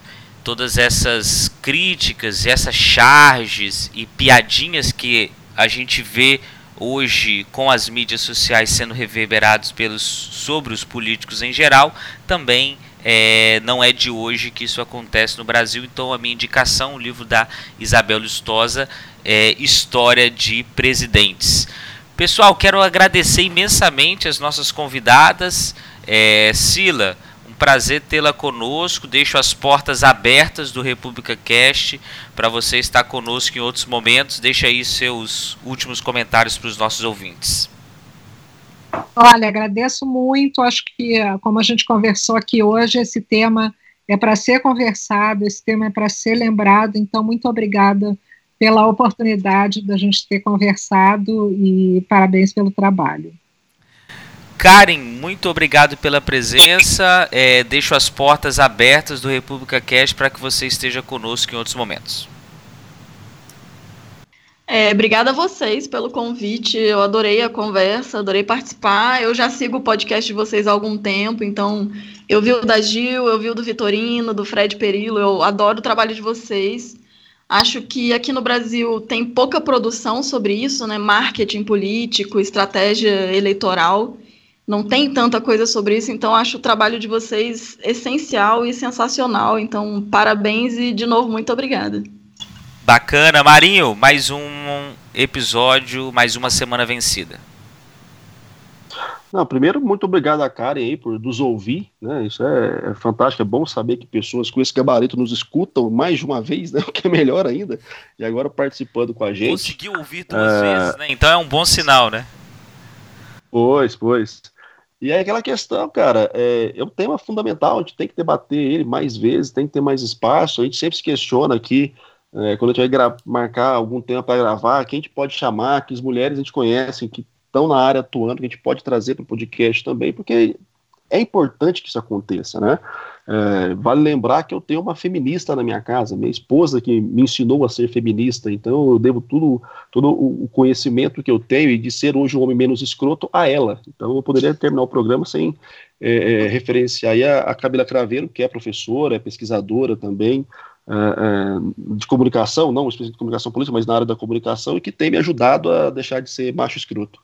todas essas críticas, essas charges e piadinhas que a gente vê hoje com as mídias sociais sendo reverberados pelos sobre os políticos em geral, também é, não é de hoje que isso acontece no Brasil. Então a minha indicação, o livro da Isabel Lustosa, é História de Presidentes. Pessoal, quero agradecer imensamente as nossas convidadas. É, Sila, prazer tê-la conosco. Deixo as portas abertas do República Cast para você estar conosco em outros momentos. Deixa aí seus últimos comentários para os nossos ouvintes. Olha, agradeço muito. Acho que, como a gente conversou aqui hoje, esse tema é para ser conversado, esse tema é para ser lembrado. Então, muito obrigada pela oportunidade da gente ter conversado e parabéns pelo trabalho. Karen, muito obrigado pela presença. É, deixo as portas abertas do República Cast para que você esteja conosco em outros momentos. É, obrigada a vocês pelo convite. Eu adorei a conversa, adorei participar. Eu já sigo o podcast de vocês há algum tempo, então eu vi o da Gil, eu vi o do Vitorino, do Fred Perillo. Eu adoro o trabalho de vocês. Acho que aqui no Brasil tem pouca produção sobre isso, né? Marketing político, estratégia eleitoral não tem tanta coisa sobre isso, então acho o trabalho de vocês essencial e sensacional. Então, parabéns e, de novo, muito obrigada. Bacana, Marinho, mais um episódio, mais uma semana vencida. Não, primeiro, muito obrigado a Karen aí por nos ouvir, né? Isso é, é, fantástico, é bom saber que pessoas com esse gabarito nos escutam mais de uma vez, né? [LAUGHS] O que é melhor ainda. E agora participando com a gente. Conseguiu ouvir duas é... vezes, né? Então é um bom sinal, né? Pois, pois. E é aquela questão, cara, é, é um tema fundamental, a gente tem que debater ele mais vezes, tem que ter mais espaço, a gente sempre se questiona aqui, é, quando a gente vai marcar algum tempo para gravar, quem a gente pode chamar, que as mulheres a gente conhece, que estão na área atuando, que a gente pode trazer para o podcast também, porque é importante que isso aconteça, né? É, vale lembrar que eu tenho uma feminista na minha casa, minha esposa que me ensinou a ser feminista, então eu devo tudo, todo o conhecimento que eu tenho e de ser hoje um homem menos escroto a ela. Então eu poderia terminar o programa sem é, é, referenciar a, a Camila Craveiro, que é professora, é pesquisadora também, é, é, de comunicação, não especialmente de comunicação política, mas na área da comunicação, e que tem me ajudado a deixar de ser macho escroto.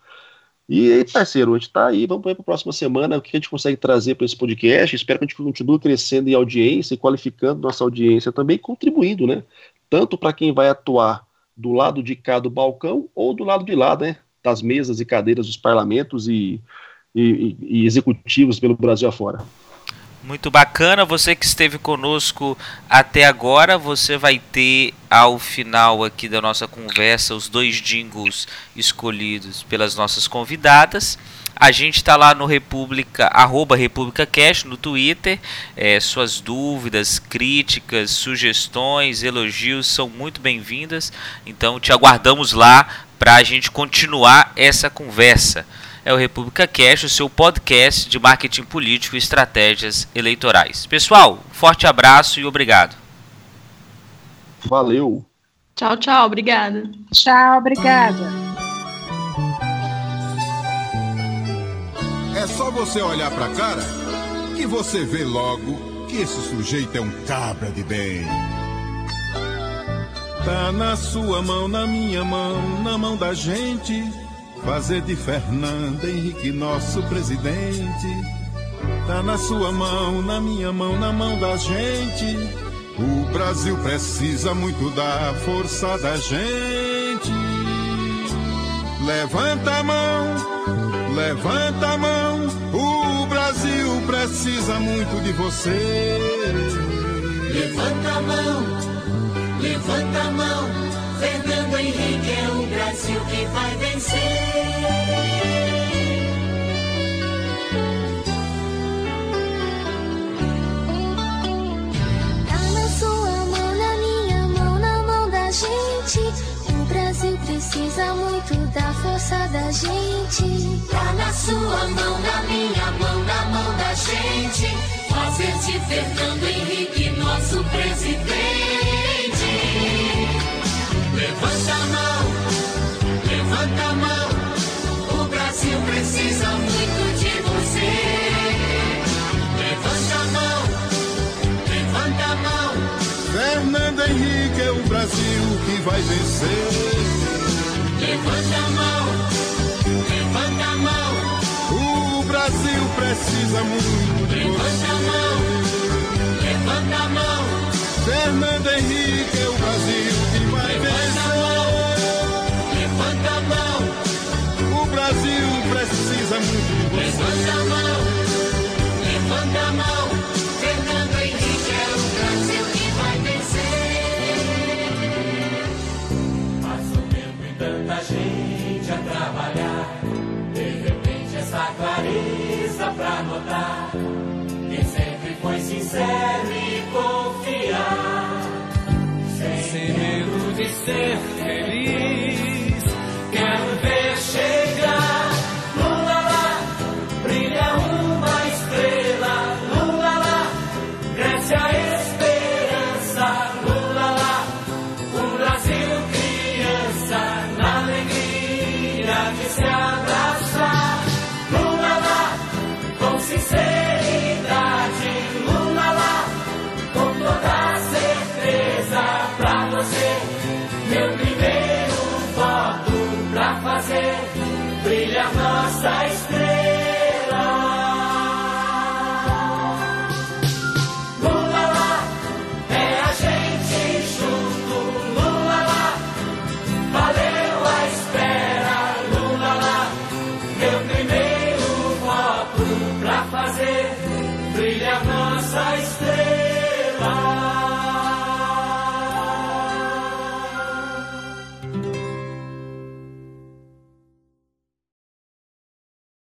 E, parceiro, a gente está aí, vamos para a próxima semana, o que a gente consegue trazer para esse podcast. Espero que a gente continue crescendo em audiência e qualificando nossa audiência também, contribuindo, né? Tanto para quem vai atuar do lado de cá do balcão ou do lado de lá, né? Das mesas e cadeiras dos parlamentos e, e, e executivos pelo Brasil afora. Muito bacana, você que esteve conosco até agora, você vai ter ao final aqui da nossa conversa os dois jingles escolhidos pelas nossas convidadas. A gente está lá no República, arroba República Cash, no Twitter. É, suas dúvidas, críticas, sugestões, elogios são muito bem-vindas. Então te aguardamos lá para a gente continuar essa conversa é o República Cash, o seu podcast de marketing político e estratégias eleitorais. Pessoal, forte abraço e obrigado. Valeu. Tchau, tchau, obrigada. Tchau, obrigada. É só você olhar pra cara que você vê logo que esse sujeito é um cabra de bem. Tá na sua mão, na minha mão, na mão da gente fazer de Fernando Henrique nosso presidente. Tá na sua mão, na minha mão, na mão da gente. O Brasil precisa muito da força da gente. Levanta a mão, levanta a mão. O Brasil precisa muito de você. Levanta a mão, levanta a mão. Fernando Henrique é o Brasil que vai vencer. Tá na sua mão, na minha mão, na mão da gente. O Brasil precisa muito da força da gente. Tá na sua mão, na minha mão, na mão da gente. Fazer de Fernando Henrique nosso presidente. Levanta a mão, levanta a mão. O Brasil precisa muito de você. Levanta a mão, levanta a mão. Fernando Henrique é o Brasil que vai vencer. Levanta a mão, levanta a mão. O Brasil precisa muito. Levanta a mão, levanta a mão. Fernando Henrique é o Brasil Levanta a mão, levanta a mão. Fernando Henrique é o Brasil que vai vencer. Passa o tempo e tanta gente a trabalhar. De repente, essa clareza pra notar. Quem sempre foi sincero e confiar. Sem medo de ser feliz. Quero ver